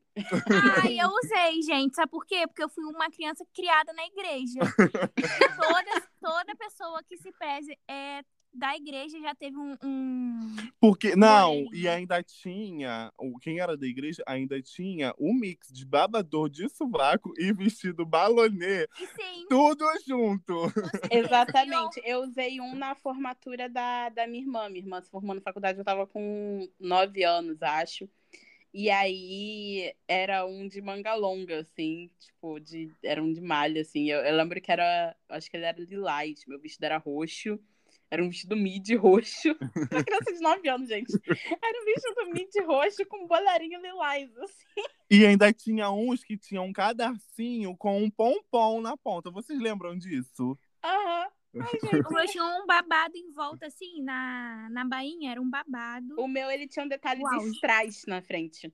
Ai, eu usei, gente. Sabe por quê? Porque eu fui uma criança criada na igreja. toda, toda pessoa que se pese é, da igreja já teve um. um... Porque, não, e ainda tinha, quem era da igreja ainda tinha um mix de babador de sovaco e vestido balonê, sim, tudo junto. Exatamente. Eu usei um na formatura da, da minha irmã. Minha irmã se formou na faculdade, eu tava com nove anos, acho. E aí era um de manga longa, assim, tipo, de, era um de malha, assim. Eu, eu lembro que era, acho que ele era lilás, meu vestido era roxo. Era um vestido midi roxo. Uma criança de 9 anos, gente. Era um vestido midi roxo com boleirinho lilás, assim. E ainda tinha uns que tinham um cadarcinho com um pompom na ponta. Vocês lembram disso? Aham. Ai, gente. o meu tinha um babado em volta, assim, na, na bainha, era um babado. O meu, ele tinha um detalhe Uau. de strass na frente.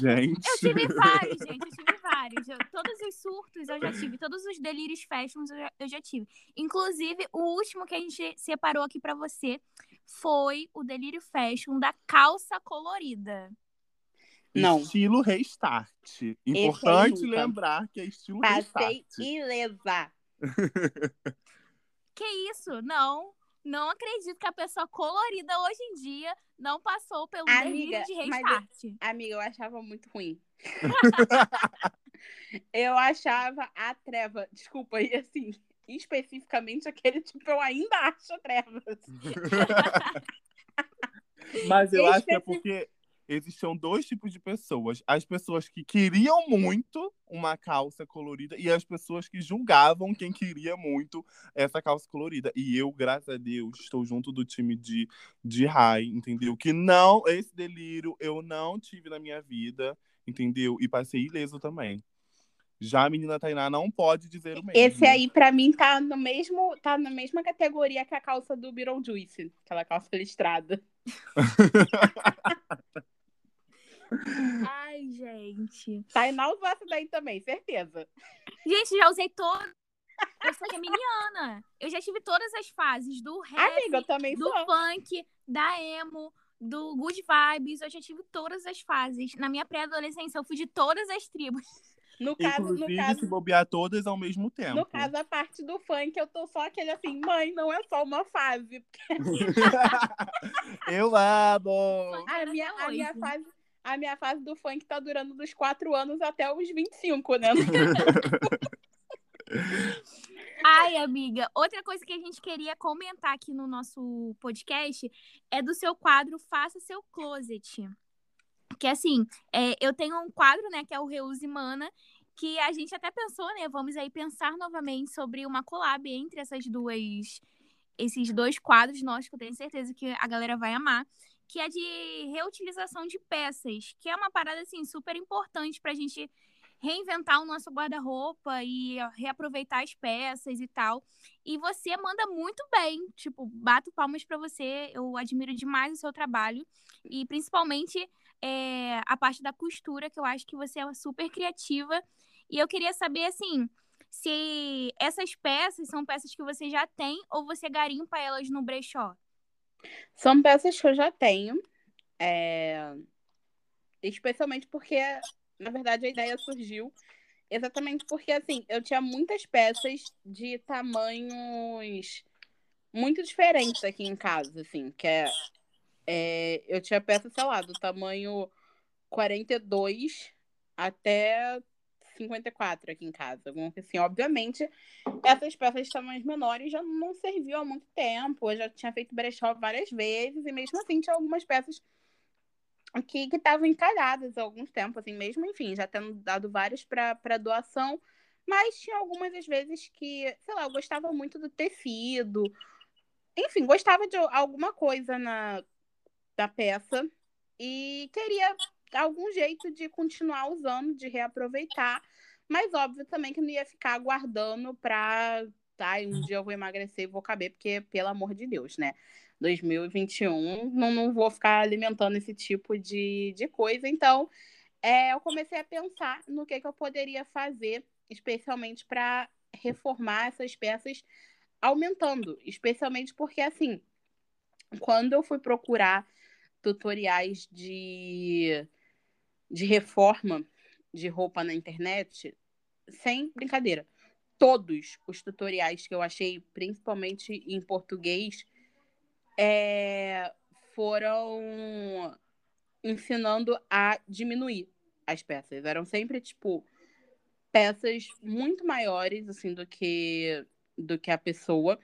Gente. Eu tive vários, gente, eu tive vários. Eu- todos os surtos eu já tive, todos os delírios fashions eu já, eu já tive. Inclusive, o último que a gente separou aqui pra você foi o delírio fashion da calça colorida. Não. Estilo restart. Importante lembrar que é estilo Passei restart. ilesa. Que isso? Não. Não acredito que a pessoa colorida hoje em dia não passou pelo Amiga, delírio de restart. Amiga, eu achava muito ruim. eu achava a treva. Desculpa, e assim, especificamente aquele tipo, eu ainda acho trevas. Mas eu acho que é porque existiam dois tipos de pessoas. As pessoas que queriam muito uma calça colorida e as pessoas que julgavam quem queria muito essa calça colorida. E eu, graças a Deus, estou junto do time de, de Rai, entendeu? Que não, esse delírio eu não tive na minha vida, entendeu? E passei ileso também. Já a menina Tainá não pode dizer o mesmo. Esse aí, pra mim, tá no mesmo, tá na mesma categoria que a calça do Beetlejuice, aquela calça listrada. Ai, gente. Tainá usou essa daí também, certeza. Gente, já usei todo. Eu sou geminiana. Eu já tive todas as fases do rap, Amiga, eu também do sou. funk, da emo, do good vibes. Eu já tive todas as fases. Na minha pré-adolescência, eu fui de todas as tribos. No caso, no caso, se bobear todas ao mesmo tempo. no caso, a parte do funk, eu tô só aquele assim, mãe, não é só uma fase. eu amo! A minha, a, minha hoje. fase, a minha fase do funk tá durando dos 4 anos até os 25, né? Ai, amiga, outra coisa que a gente queria comentar aqui no nosso podcast é do seu quadro Faça Seu Closet. Que assim, é, eu tenho um quadro, né, que é o Reuse Mana, que a gente até pensou, né, vamos aí pensar novamente sobre uma collab entre essas duas, esses dois quadros nossos, que eu tenho certeza que a galera vai amar, que é de reutilização de peças, que é uma parada, assim, super importante pra gente reinventar o nosso guarda-roupa e reaproveitar as peças e tal. E você manda muito bem, tipo, bato palmas pra você, eu admiro demais o seu trabalho e principalmente é, a parte da costura, que eu acho que você é super criativa. E eu queria saber, assim, se essas peças são peças que você já tem ou você garimpa elas no brechó? São peças que eu já tenho. é, Especialmente porque na verdade, a ideia surgiu exatamente porque, assim, eu tinha muitas peças de tamanhos muito diferentes aqui em casa, assim, que é, é eu tinha peça, sei lá, do tamanho 42 até 54 aqui em casa. Assim, obviamente, essas peças de tamanhos menores já não serviam há muito tempo. Eu já tinha feito brechó várias vezes, e mesmo assim tinha algumas peças que estavam encalhadas há alguns tempos, assim, mesmo, enfim, já tendo dado várias para doação. Mas tinha algumas às vezes que, sei lá, eu gostava muito do tecido. Enfim, gostava de alguma coisa na da peça e queria algum jeito de continuar usando, de reaproveitar. Mas óbvio também que não ia ficar guardando pra. Tá, um dia eu vou emagrecer e vou caber, porque, pelo amor de Deus, né? 2021, não, não vou ficar alimentando esse tipo de, de coisa. Então, é, eu comecei a pensar no que, que eu poderia fazer, especialmente para reformar essas peças, aumentando. Especialmente porque, assim, quando eu fui procurar tutoriais de de reforma de roupa na internet, sem brincadeira. Todos os tutoriais que eu achei, principalmente em português, é, foram ensinando a diminuir as peças. Eram sempre, tipo, peças muito maiores, assim, do que, do que a pessoa.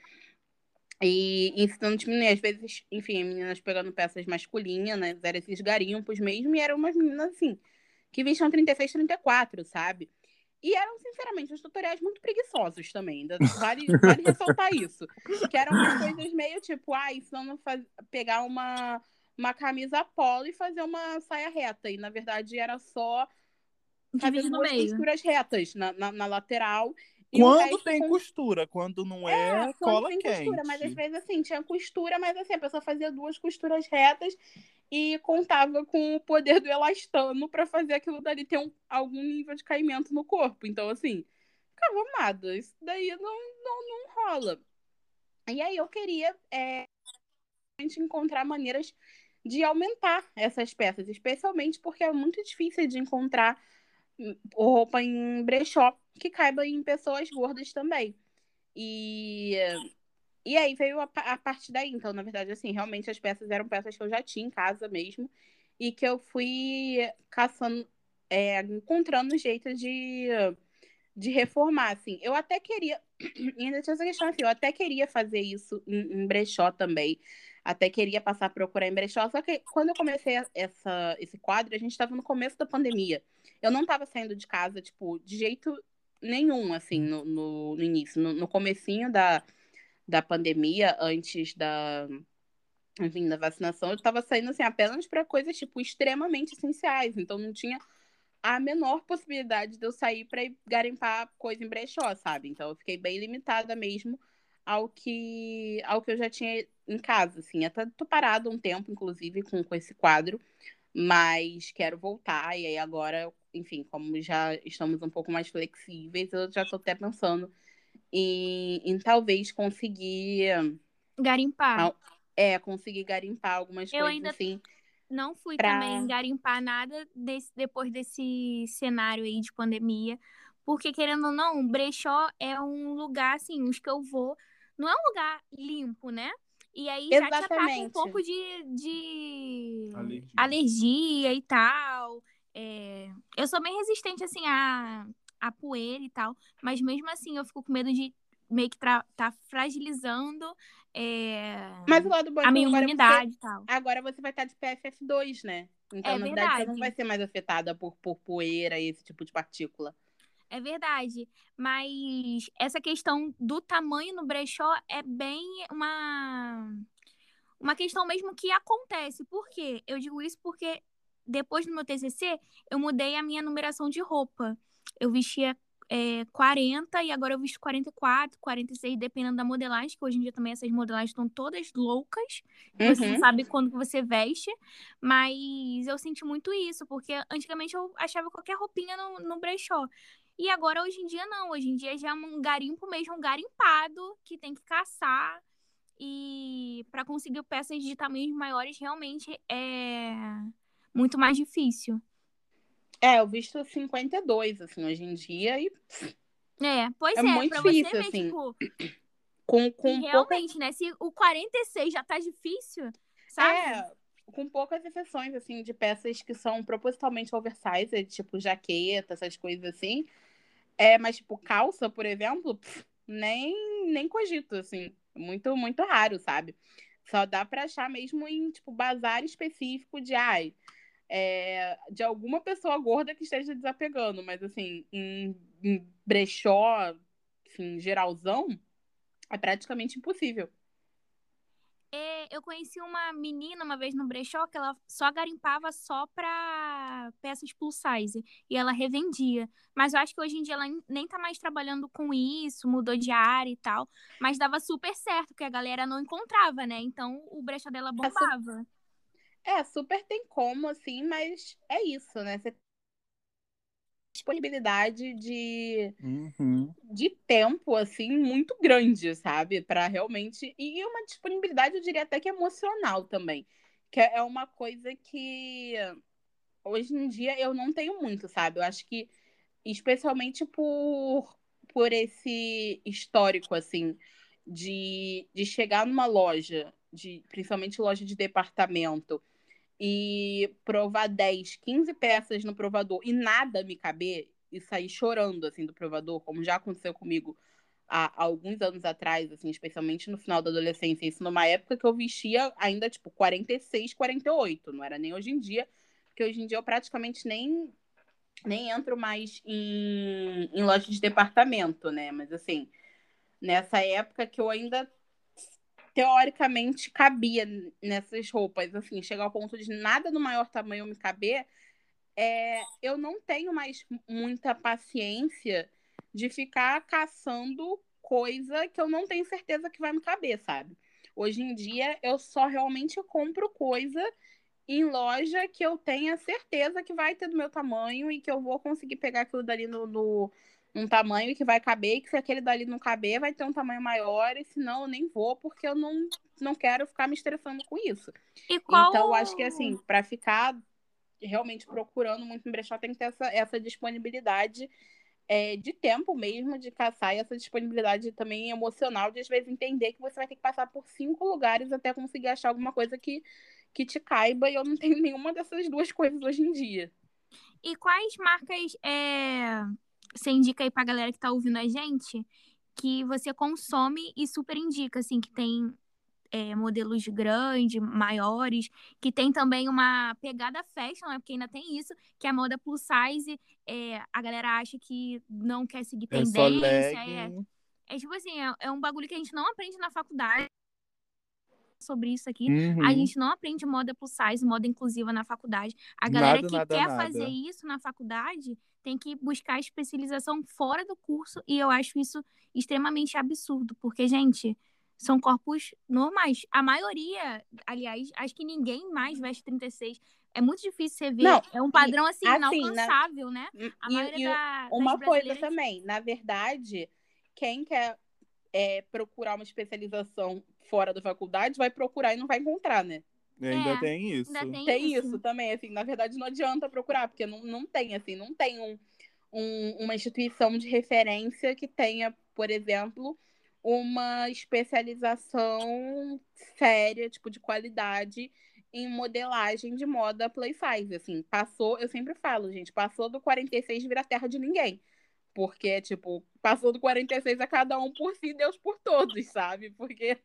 E ensinando a diminuir. Às vezes, enfim, meninas pegando peças masculinas, né? Eram esses garimpos mesmo, e eram umas meninas, assim, que vestiam 36, 34, sabe? E eram, sinceramente, uns tutoriais muito preguiçosos também. Vale, vale ressaltar isso. Que eram umas coisas meio tipo, ah, ensinando faz... pegar uma, uma camisa polo e fazer uma saia reta. E, na verdade, era só fazer duas costuras retas na, na, na lateral quando tem com... costura, quando não é, é cola tem quente. Costura, mas às vezes assim, tinha costura, mas assim, a pessoa fazia duas costuras retas e contava com o poder do elastano para fazer aquilo dali ter um, algum nível de caimento no corpo. Então, assim, ficava amada. Isso daí não, não, não rola. E aí eu queria é, encontrar maneiras de aumentar essas peças, especialmente porque é muito difícil de encontrar roupa em brechó que caiba em pessoas gordas também. E, e aí veio a, a partir daí. Então, na verdade, assim, realmente as peças eram peças que eu já tinha em casa mesmo e que eu fui caçando, é, encontrando jeito de, de reformar, assim. Eu até queria, ainda tinha essa questão assim, eu até queria fazer isso em, em brechó também, até queria passar a procurar em brechó, só que quando eu comecei essa, esse quadro, a gente estava no começo da pandemia. Eu não estava saindo de casa, tipo, de jeito nenhum, assim, no, no, no início. No, no comecinho da, da pandemia, antes da, enfim, da vacinação, eu estava saindo, assim, apenas para coisas, tipo, extremamente essenciais. Então, não tinha a menor possibilidade de eu sair para garimpar coisa em brechó, sabe? Então, eu fiquei bem limitada mesmo ao que, ao que eu já tinha em casa, assim. Até tô parada um tempo, inclusive, com, com esse quadro, mas quero voltar. E aí agora, enfim, como já estamos um pouco mais flexíveis, eu já estou até pensando em, em talvez conseguir garimpar. É, conseguir garimpar algumas eu coisas ainda assim. Não fui pra... também garimpar nada desse, depois desse cenário aí de pandemia. Porque, querendo ou não, brechó é um lugar, assim, os que eu vou, não é um lugar limpo, né? E aí Exatamente. já te ataca um pouco de, de alergia. alergia e tal. É... Eu sou bem resistente, assim, a, a poeira e tal. Mas mesmo assim, eu fico com medo de meio que tá fragilizando é... mas o lado bom é a minha imunidade e tal. Agora você vai estar de PFF2, né? Então, é na verdade, verdade, você não vai ser mais afetada por, por poeira e esse tipo de partícula. É verdade. Mas essa questão do tamanho no brechó é bem uma uma questão mesmo que acontece. Por quê? Eu digo isso porque depois do meu TCC, eu mudei a minha numeração de roupa. Eu vestia é, 40 e agora eu visto 44, 46, dependendo da modelagem, que hoje em dia também essas modelagens estão todas loucas. Uhum. Você não sabe quando que você veste. Mas eu senti muito isso, porque antigamente eu achava qualquer roupinha no, no brechó. E agora, hoje em dia, não. Hoje em dia já é um garimpo mesmo, um garimpado, que tem que caçar. E para conseguir peças de tamanhos maiores, realmente é muito mais difícil. É, eu visto 52, assim, hoje em dia, e É, pois É é, muito pra difícil, você ver, assim, tipo, com, com e pouca realmente, né? Se o 46 já tá difícil, sabe? É, com poucas exceções, assim, de peças que são propositalmente oversized, tipo jaqueta, essas coisas assim. É, mas, tipo, calça, por exemplo, pff, nem, nem cogito, assim. Muito, muito raro, sabe? Só dá pra achar mesmo em, tipo, bazar específico de, ai, é, de alguma pessoa gorda que esteja desapegando. Mas, assim, em, em brechó, assim, geralzão, é praticamente impossível. É, eu conheci uma menina uma vez no brechó que ela só garimpava só pra peças plus size e ela revendia. Mas eu acho que hoje em dia ela nem tá mais trabalhando com isso, mudou de área e tal. Mas dava super certo, porque a galera não encontrava, né? Então o brechó dela bombava. É, super tem como, assim, mas é isso, né? Você disponibilidade de, Uhum. de tempo, assim, muito grande, sabe? Pra realmente. E uma disponibilidade, eu diria até que emocional também. Que é uma coisa que hoje em dia eu não tenho muito, sabe? Eu acho que, especialmente por, por esse histórico, assim, de, de chegar numa loja, de, principalmente loja de departamento, e provar 10, 15 peças no provador e nada me caber e sair chorando assim do provador, como já aconteceu comigo há, há alguns anos atrás, assim, especialmente no final da adolescência, isso numa época que eu vestia ainda tipo 46, 48, não era nem hoje em dia, porque hoje em dia eu praticamente nem nem entro mais em, em loja de departamento, né? Mas assim, nessa época que eu ainda teoricamente cabia nessas roupas, assim, chegar ao ponto de nada no maior tamanho me caber, é, eu não tenho mais muita paciência de ficar caçando coisa que eu não tenho certeza que vai me caber, sabe? Hoje em dia eu só realmente compro coisa em loja que eu tenha certeza que vai ter do meu tamanho e que eu vou conseguir pegar aquilo dali no, no um tamanho que vai caber, e que se aquele dali não caber, vai ter um tamanho maior, e senão eu nem vou, porque eu não, não quero ficar me estressando com isso. E qual... Então, eu acho que assim, para ficar realmente procurando muito em brechó, tem que ter essa, essa disponibilidade é, de tempo mesmo de caçar e essa disponibilidade também emocional de às vezes entender que você vai ter que passar por cinco lugares até conseguir achar alguma coisa que, que te caiba, e eu não tenho nenhuma dessas duas coisas hoje em dia. E quais marcas é, você indica aí pra galera que tá ouvindo a gente que você consome e super indica, assim, que tem é, modelos grandes, maiores, que tem também uma pegada fashion, né? Porque ainda tem isso, que a moda plus size, é, a galera acha que não quer seguir É tendência. É, é tipo assim, é, é um bagulho que a gente não aprende na faculdade sobre isso aqui. Uhum. A gente não aprende moda plus size, moda inclusiva na faculdade. A galera Nada, que nada, quer nada. fazer isso na faculdade tem que buscar especialização fora do curso e eu acho isso extremamente absurdo, porque, gente, são corpos normais. A maioria, aliás, acho que ninguém mais veste 36. É muito difícil você ver. Não, é um padrão assim, assim, inalcançável, né? A E- maioria e da, uma coisa também, na verdade, quem quer é, procurar uma especialização fora da faculdade vai procurar e não vai encontrar, né? Ainda É, tem isso. Ainda tem, Tem isso. isso também, assim, na verdade não adianta procurar, porque não, não tem, assim, não tem um, um- uma instituição de referência que tenha, por exemplo, uma especialização séria, tipo, de qualidade em modelagem de moda play size, assim, passou, eu sempre falo, gente, passou do 46 vira terra de ninguém. Porque, tipo, passou do 46 a cada um por si, Deus por todos, sabe? Porque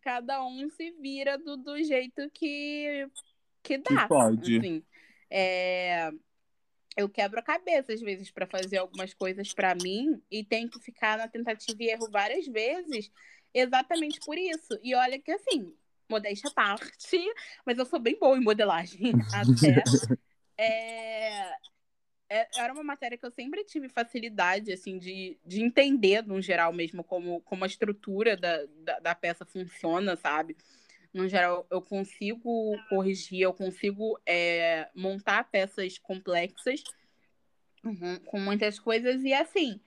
cada um se vira do, do jeito que, que Que dá. pode. Assim, é, eu quebro a cabeça às vezes para fazer algumas coisas para mim e tenho que ficar na tentativa e erro várias vezes, exatamente por isso. E olha que assim, modéstia à parte, mas eu sou bem boa em modelagem até. É- era uma matéria que eu sempre tive facilidade, assim, de, de entender, no geral mesmo, como, como a estrutura da, da, da peça funciona, sabe? No geral, eu consigo corrigir, eu consigo é, montar peças complexas uhum, com muitas coisas, e assim.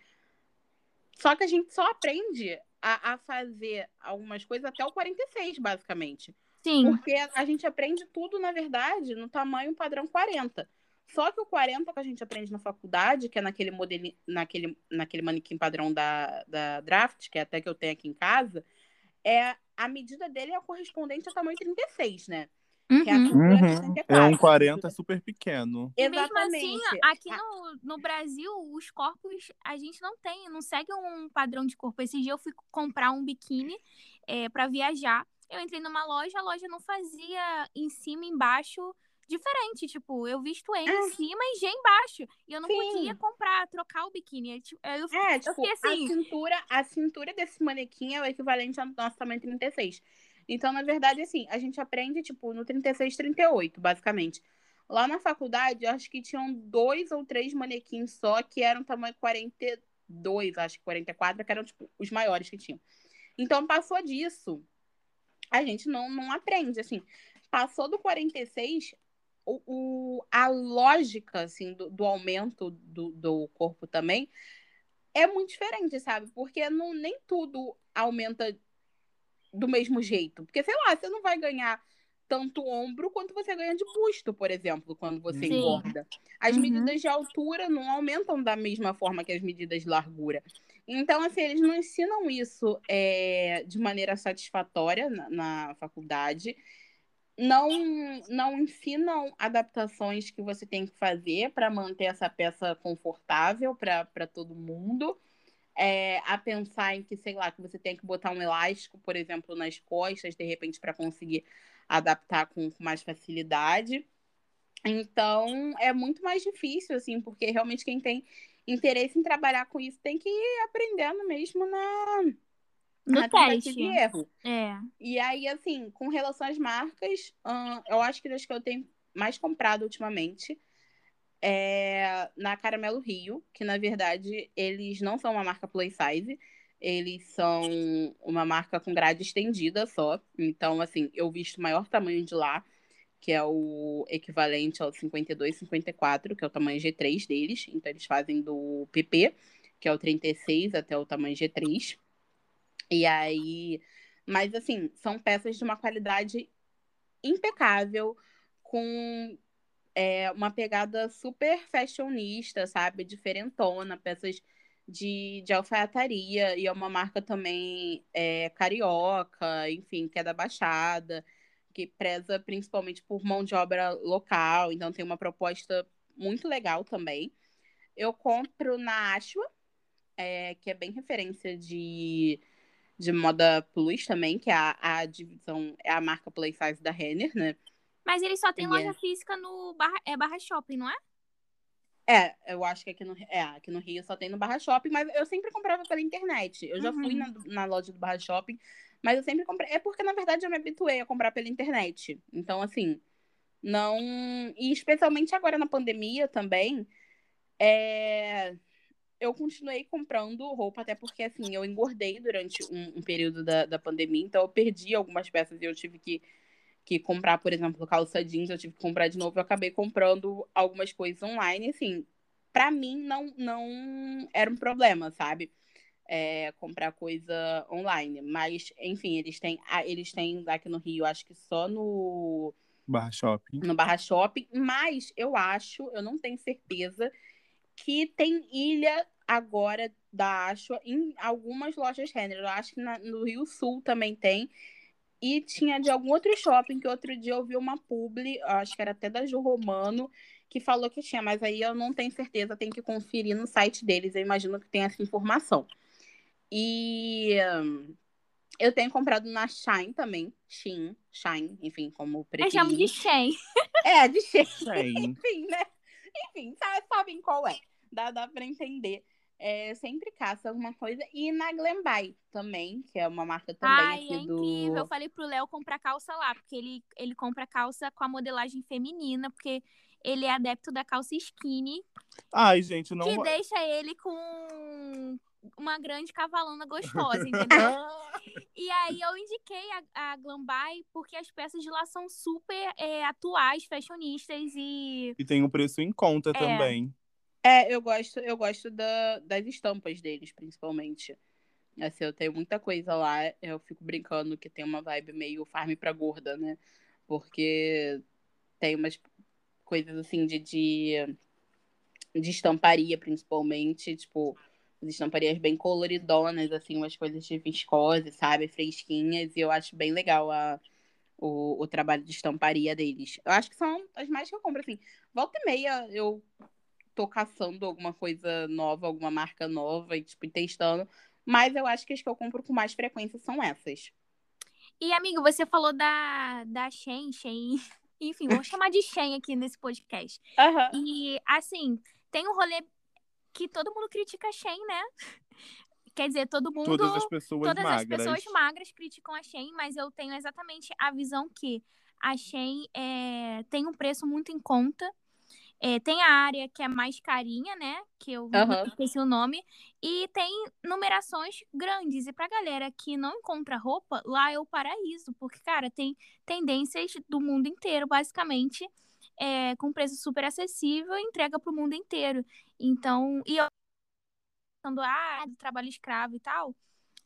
Só que a gente só aprende a, a fazer algumas coisas até o 46, basicamente. Sim. Porque a gente aprende tudo, na verdade, no tamanho padrão 40. Só que o 40 que a gente aprende na faculdade, que é naquele modelo, naquele, naquele manequim padrão da, da Draft, que é até que eu tenho aqui em casa, é a medida dele é correspondente ao tamanho 36, né? Que é, a Uhum. Uhum. 64. É um 40 super pequeno. E mesmo Exatamente. assim, aqui no, no Brasil, os corpos, a gente não tem, não segue um padrão de corpo. Esse dia eu fui comprar um biquíni é, para viajar. Eu entrei numa loja, a loja não fazia em cima e embaixo diferente. Tipo, eu visto M em cima e G embaixo. E eu não Sim. podia comprar, trocar o biquíni. Eu, tipo, eu, É, eu tipo, fiquei assim. a, cintura, a cintura desse manequim é o equivalente ao nosso tamanho 36. Então, na verdade, assim, a gente aprende, tipo, no 36, 38, basicamente. Lá na faculdade, eu acho que tinham dois ou três manequins só que eram tamanho 42, acho que 44, que eram, tipo, os maiores que tinham. Então, passou disso, a gente não, não aprende, assim. Passou do 46, o, o, a lógica, assim, do, do aumento do, do corpo também é muito diferente, sabe? Porque não, nem tudo aumenta do mesmo jeito. Porque, sei lá, você não vai ganhar tanto ombro quanto você ganha de busto, por exemplo, quando você Sim. engorda. As Uhum. medidas de altura não aumentam da mesma forma que as medidas de largura. Então, assim, eles não ensinam isso é, de maneira satisfatória na, na faculdade. Não, não ensinam adaptações que você tem que fazer para manter essa peça confortável para todo mundo é, a pensar em que, sei lá, que você tem que botar um elástico, por exemplo, nas costas, de repente, para conseguir adaptar com, com mais facilidade. Então, é muito mais difícil, assim, porque realmente quem tem interesse em trabalhar com isso tem que ir aprendendo mesmo na, No na teste. e erro. É. E aí, assim, com relação às marcas, hum, eu acho que das que eu tenho mais comprado ultimamente é na Caramelo Rio, que na verdade eles não são uma marca plus size, eles são uma marca com grade estendida só. Então, assim, eu visto o maior tamanho de lá, que é o equivalente ao 52, 54, que é o tamanho G3 deles. Então, eles fazem do PP, que é o 36, até o tamanho G3. E aí. Mas, assim, são peças de uma qualidade impecável, com é, uma pegada super fashionista, sabe? Diferentona, peças de, de alfaiataria, e é uma marca também é, carioca, enfim, que é da Baixada, que preza principalmente por mão de obra local, então tem uma proposta muito legal também. Eu compro na Ashua, é, que é bem referência de, de moda plus também, que é a, a divisão, é a marca plus size da Renner, né? Mas eles só têm E loja é. física no Barra, é Barra Shopping, não é? É, eu acho que aqui no, é, aqui no Rio só tem no Barra Shopping, mas eu sempre comprava pela internet. Eu já fui Uhum. na, na loja do Barra Shopping, mas eu sempre comprei. É porque, na verdade, eu me habituei a comprar pela internet. Então, assim, não. E especialmente agora na pandemia também, é, eu continuei comprando roupa, até porque, assim, eu engordei durante um, um período da, da pandemia, então eu perdi algumas peças e eu tive que, que comprar, por exemplo, calça jeans, eu tive que comprar de novo, eu acabei comprando algumas coisas online, assim, pra mim não, não era um problema, sabe? É, comprar coisa online, mas, enfim, eles têm, eles têm aqui no Rio, acho que só no Barra Shopping. no Barra Shopping, mas eu acho, eu não tenho certeza, que tem ilha agora da Ashua em algumas lojas Renner. Eu acho que na- no Rio Sul também tem. E tinha de algum outro shopping que outro dia eu vi uma publi, acho que era até da Ju Romano, que falou que tinha, mas aí eu não tenho certeza, tem que conferir no site deles. Eu imagino que tem essa informação. E eu tenho comprado na Shine também. Shein, Shine, enfim, como Eu chamo de preferir. Shen. É, de Shein Tem. enfim, né? Enfim, sabe, sabem qual é. Dá, dá pra entender. É, sempre caça alguma coisa. E na Glenby também, que é uma marca também Ai, aqui é do. incrível. Eu falei pro Léo comprar calça lá, porque ele, ele compra calça com a modelagem feminina, porque ele é adepto da calça skinny, Ai, gente, não. que deixa ele com uma grande cavalona gostosa, entendeu? E aí eu indiquei a, a Glamby porque as peças de lá são super é, atuais, fashionistas e E tem um preço em conta É. também. É, eu gosto, eu gosto da, das estampas deles, principalmente. Assim, eu tenho muita coisa lá. Eu fico brincando que tem uma vibe meio farm pra gorda, né? Porque tem umas coisas assim de, de, de estamparia, principalmente, tipo, as estamparias bem coloridonas, assim, umas coisas de viscose, sabe? Fresquinhas, e eu acho bem legal a, o, o trabalho de estamparia deles. Eu acho que são as mais que eu compro, assim. Volta e meia eu tô caçando alguma coisa nova, alguma marca nova e, tipo, testando. Mas eu acho que as que eu compro com mais frequência são essas. E, amigo, você falou da, da Shen, Shen. Enfim, vou chamar de Shen aqui nesse podcast. Uhum. E, assim, tem um rolê que todo mundo critica a Shen, né? Quer dizer, todo mundo. Todas as pessoas todas magras. as pessoas magras criticam a Shein, mas eu tenho exatamente a visão que a Shein é, tem um preço muito em conta. É, tem a área que é mais carinha, né? Que eu Uhum. esqueci o nome. E tem numerações grandes. E pra galera que não encontra roupa, lá é o paraíso. Porque, cara, tem tendências do mundo inteiro, basicamente. É, com preço super acessível e entrega pro mundo inteiro. Então, e eu falando, ah, do trabalho escravo e tal.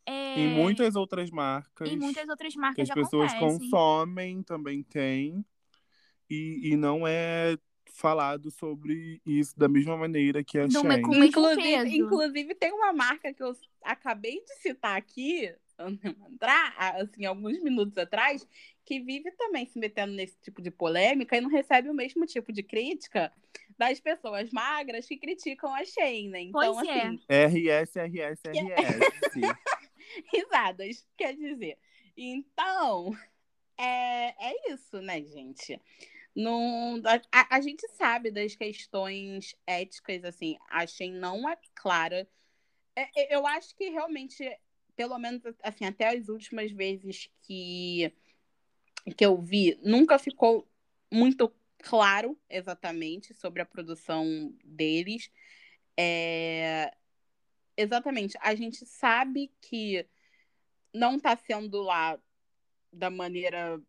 É, Em muitas outras marcas. em muitas outras que marcas as pessoas acontecem. consomem também tem. E, e não é falado sobre isso da mesma maneira que a Não é com- mesmo Inclusive, inclusive, tem uma marca que eu acabei de citar aqui, assim, alguns minutos atrás, que vive também se metendo nesse tipo de polêmica e não recebe o mesmo tipo de crítica das pessoas magras que criticam a Shein, né? Então, Pois é. assim, RS, RS, RS. risadas, quer dizer. Então, é, é isso, né, gente? Não, a, a gente sabe das questões éticas, assim, a Shein não é clara. É, eu acho que realmente, pelo menos assim, até as últimas vezes que, que eu vi, nunca ficou muito claro exatamente sobre a produção deles. É, exatamente, a gente sabe que não está sendo lá da maneira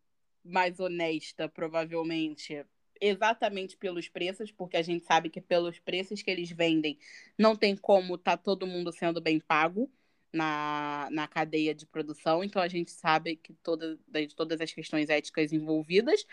mais honesta, provavelmente, exatamente pelos preços, porque a gente sabe que pelos preços que eles vendem, não tem como tá todo mundo sendo bem pago na, na cadeia de produção. Então a gente sabe que toda, de todas as questões éticas envolvidas.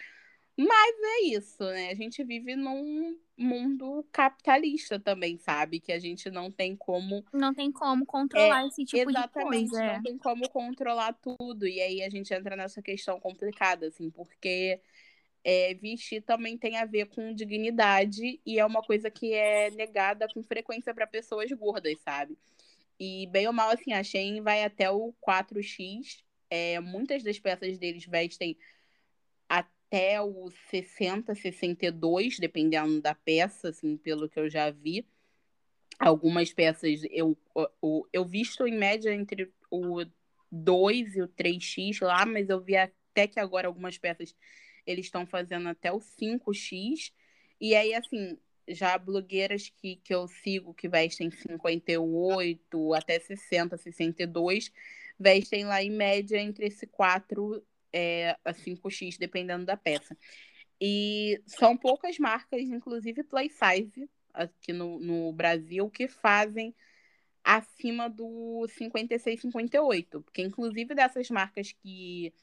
Mas é isso, né? A gente vive num mundo capitalista também, sabe? Que a gente não tem como Não tem como controlar esse tipo É, Exatamente, de coisa. é. não tem como controlar tudo. E aí a gente entra nessa questão complicada, assim, porque é, vestir também tem a ver com dignidade e é uma coisa que é negada com frequência para pessoas gordas, sabe? E bem ou mal, assim, a Shein vai até o 4X. É, muitas das peças deles vestem até o 60, 62, dependendo da peça, assim, pelo que eu já vi. Algumas peças eu, eu, eu visto em média entre o 2 e o 3x lá, mas eu vi até que agora algumas peças eles estão fazendo até o 5x. E aí, assim, já blogueiras que, que eu sigo que vestem 58 até 60, 62, vestem lá em média entre esse 4 é, a 5x, dependendo da peça. E são poucas marcas, inclusive plus size, aqui no, no Brasil, que fazem acima do 56, 58. Porque, inclusive, dessas marcas que,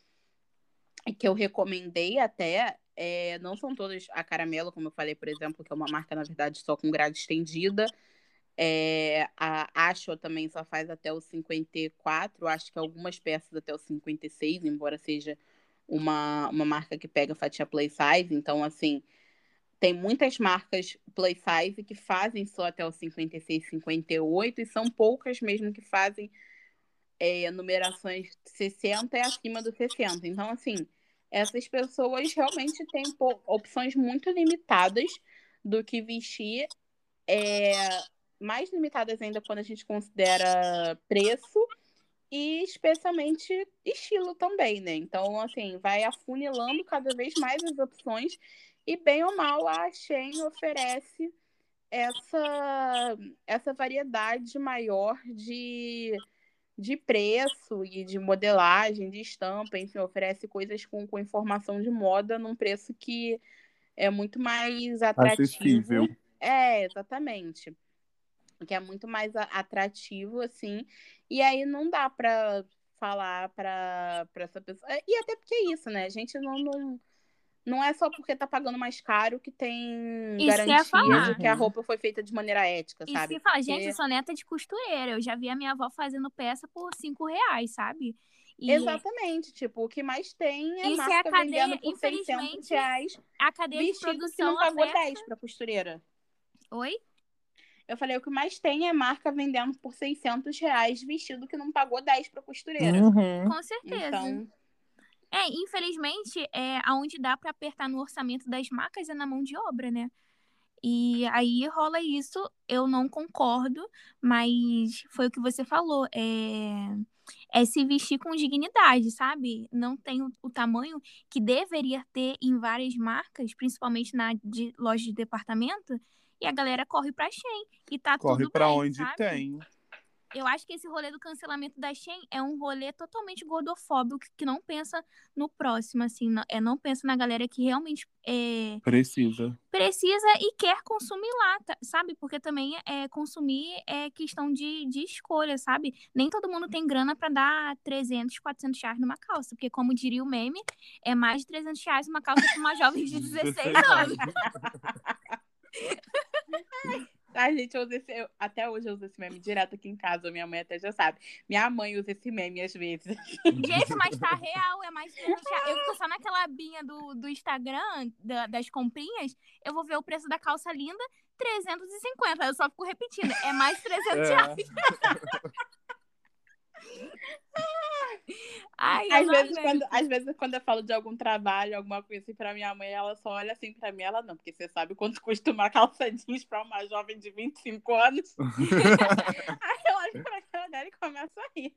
que eu recomendei até, é, não são todas a caramelo, como eu falei, por exemplo, que é uma marca, na verdade, só com grade estendida. É, a Asho também só faz até o 54, acho que algumas peças até o 56, embora seja uma, uma marca que pega fatia play size. Então, assim, tem muitas marcas play size que fazem só até o 56, 58, e são poucas mesmo que fazem é, numerações 60 e acima do 60. Então, assim, essas pessoas realmente têm opções muito limitadas do que vestir. É, mais limitadas ainda quando a gente considera preço e especialmente estilo também, né? Então, assim, vai afunilando cada vez mais as opções e bem ou mal a Shein oferece essa, essa variedade maior de, de preço e de modelagem, de estampa, enfim, oferece coisas com, com informação de moda num preço que é muito mais atrativo. Acessível. É, exatamente que é muito mais atrativo, assim, e aí não dá pra falar pra, pra essa pessoa. E até porque é isso, né? A gente não, não, não é só porque tá pagando mais caro que tem garantia falar. de que a roupa foi feita de maneira ética, E sabe? se fala, gente, Porque- eu sou neta de costureira. Eu já vi a minha avó fazendo peça por cinco reais, sabe? E Exatamente, tipo, o que mais tem é Isso é a marca cadeia, vendendo por 600 infelizmente, reais a cadeia de vestido que produção não pagou oferta... 10 pra costureira. Oi? Eu falei, o que mais tem é marca vendendo por 600 reais vestido que não pagou 10 pra costureira. Uhum. Com certeza. Então, É, infelizmente, é, aonde dá pra apertar no orçamento das marcas é na mão de obra, né? E aí rola isso, eu não concordo, mas foi o que você falou, é, é se vestir com dignidade, sabe? Não tem o, o tamanho que deveria ter em várias marcas, principalmente na de, loja de departamento, e a galera corre pra Shein, e tá Corre tudo pra bem, onde sabe? tem. Eu acho que esse rolê do cancelamento da Shein é um rolê totalmente gordofóbico que não pensa no próximo, assim, não, é, não pensa na galera que realmente é, Precisa. precisa e quer consumir lá, tá- sabe? Porque também é consumir é questão de, de escolha, sabe? Nem todo mundo tem grana pra dar 300, 400 reais numa calça, porque como diria o meme, é mais de 300 reais uma calça pra uma jovem de 16 anos. Ai, gente, eu uso esse, eu- até hoje eu uso esse meme direto aqui em casa. Minha mãe até já sabe. Minha mãe usa esse meme às vezes. Gente, mas tá real, é mais de 300 reais. Eu tô só naquela abinha do, do Instagram, da- das comprinhas, eu vou ver o preço da calça linda, 350. Eu só fico repetindo, é mais de 300 reais. Ai, Às vezes, quando, às vezes, quando eu falo de algum trabalho, alguma coisa assim pra minha mãe, ela só olha assim pra mim, ela não, porque você sabe quanto custa uma calça jeans pra uma jovem de 25 anos. Aí eu olho pra cara dela e começo a rir.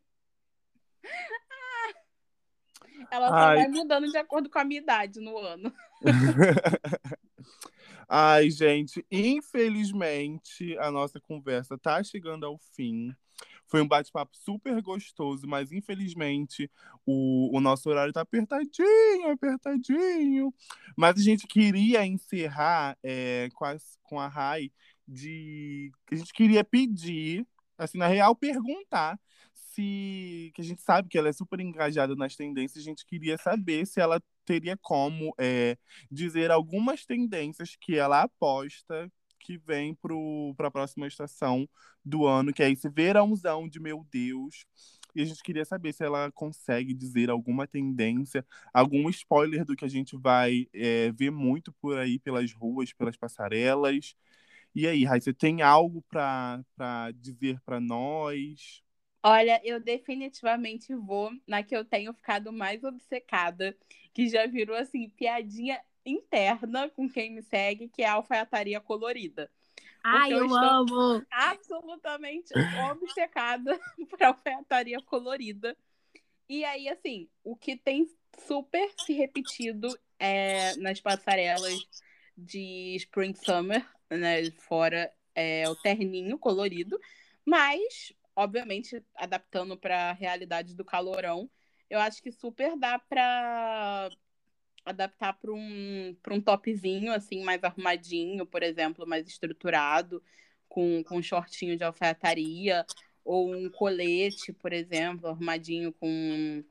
Ah. Ela só Ai. vai mudando de acordo com a minha idade no ano. Ai, gente, infelizmente a nossa conversa tá chegando ao fim. Foi um bate-papo super gostoso, mas infelizmente o, o nosso horário tá apertadinho, apertadinho. Mas a gente queria encerrar é, com, as- com a Rai de. A gente queria pedir, assim, na real, perguntar se. Que a gente sabe que ela é super engajada nas tendências, a gente queria saber se ela teria como. é, dizer algumas tendências que ela aposta que vem para a próxima estação do ano, que é esse verãozão de meu Deus. E a gente queria saber se ela consegue dizer alguma tendência, algum spoiler do que a gente vai é, ver muito por aí pelas ruas, pelas passarelas. E aí, você tem algo para dizer para nós? Olha, eu definitivamente vou na que eu tenho ficado mais obcecada, que já virou assim, piadinha interna com quem me segue, que é a alfaiataria colorida. Ai, eu eu amo. Absolutamente obcecada por alfaiataria colorida. E aí, assim, o que tem super se repetido é, nas passarelas de Spring Summer, né? Fora é, o terninho colorido, mas, obviamente, adaptando para a realidade do calorão, eu acho que super dá para adaptar para um, para um topzinho, assim, mais arrumadinho, por exemplo, mais estruturado, com, com um shortinho de alfaiataria, ou um colete, por exemplo, arrumadinho com,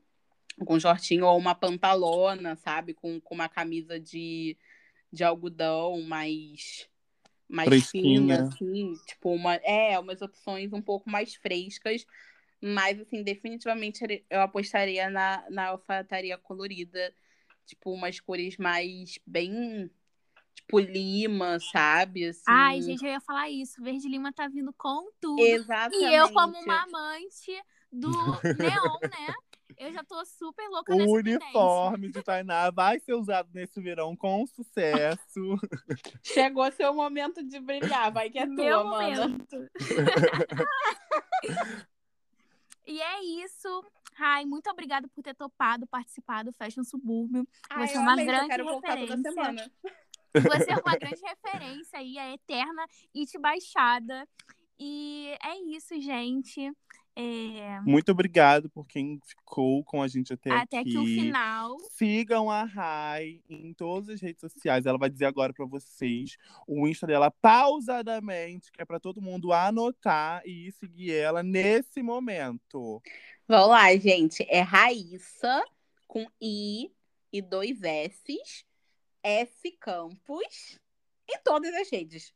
com shortinho, ou uma pantalona, sabe? Com, com uma camisa de, de algodão mais, mais Fresquinha. fina, assim, tipo, uma, é, umas opções um pouco mais frescas, mas, assim, definitivamente eu apostaria na, na alfaiataria colorida, tipo, umas cores mais bem, tipo, lima, sabe? Assim, Ai, gente, eu ia falar isso. Verde Lima tá vindo com tudo. Exatamente. E eu, como uma amante do neon, né? Eu já tô super louca O nessa uniforme de Tainá vai ser usado nesse verão com sucesso. Chegou seu momento de brilhar, vai que é tendência. Meu tua, mana. momento. e é isso. Ai, muito obrigada por ter topado participar do Fashion Subúrbio. Ai, Você é eu uma amei, eu grande quero voltar toda referência. semana. Você é uma grande referência aí, a eterna It Baixada. E é isso, gente. É, Muito obrigado por quem ficou com a gente até, Até aqui. que o final. Sigam a Rai em todas as redes sociais. Ela vai dizer agora pra vocês o Insta dela pausadamente, que é pra todo mundo anotar e ir seguir ela nesse momento. Vamos lá, gente. É Raíssa com I e dois S's. F Campos em todas as redes.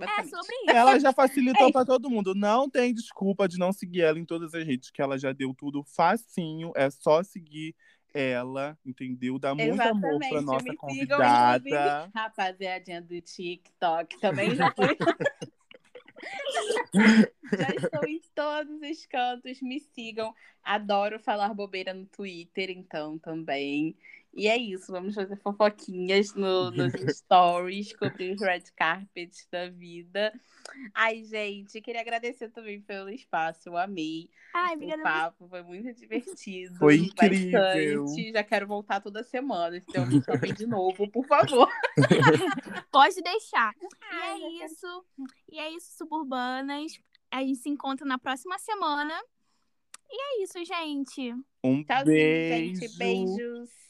É sobre isso. Ela já facilitou É pra todo mundo. Não tem desculpa de não seguir ela em todas as redes, que ela já deu tudo facinho. É só seguir ela, entendeu? Dá muito amor Exatamente, pra nossa sigam, convidada. Rapaziadinha do TikTok também já foi. já estou em todos os cantos, me sigam. Adoro falar bobeira no Twitter, então também. E é isso, vamos fazer fofoquinhas no, nos stories, cobrir os red carpets da vida. Ai, gente, queria agradecer também pelo espaço, eu amei. Ai, O obrigada. papo foi muito divertido. Foi incrível. Bastante. Já quero voltar toda semana. Então, me chamem de novo, por favor. Pode deixar. E Ai, é isso. E é isso, suburbanas. A gente se encontra na próxima semana. E é isso, gente. Um Tchauzinho, beijo. gente. Beijos.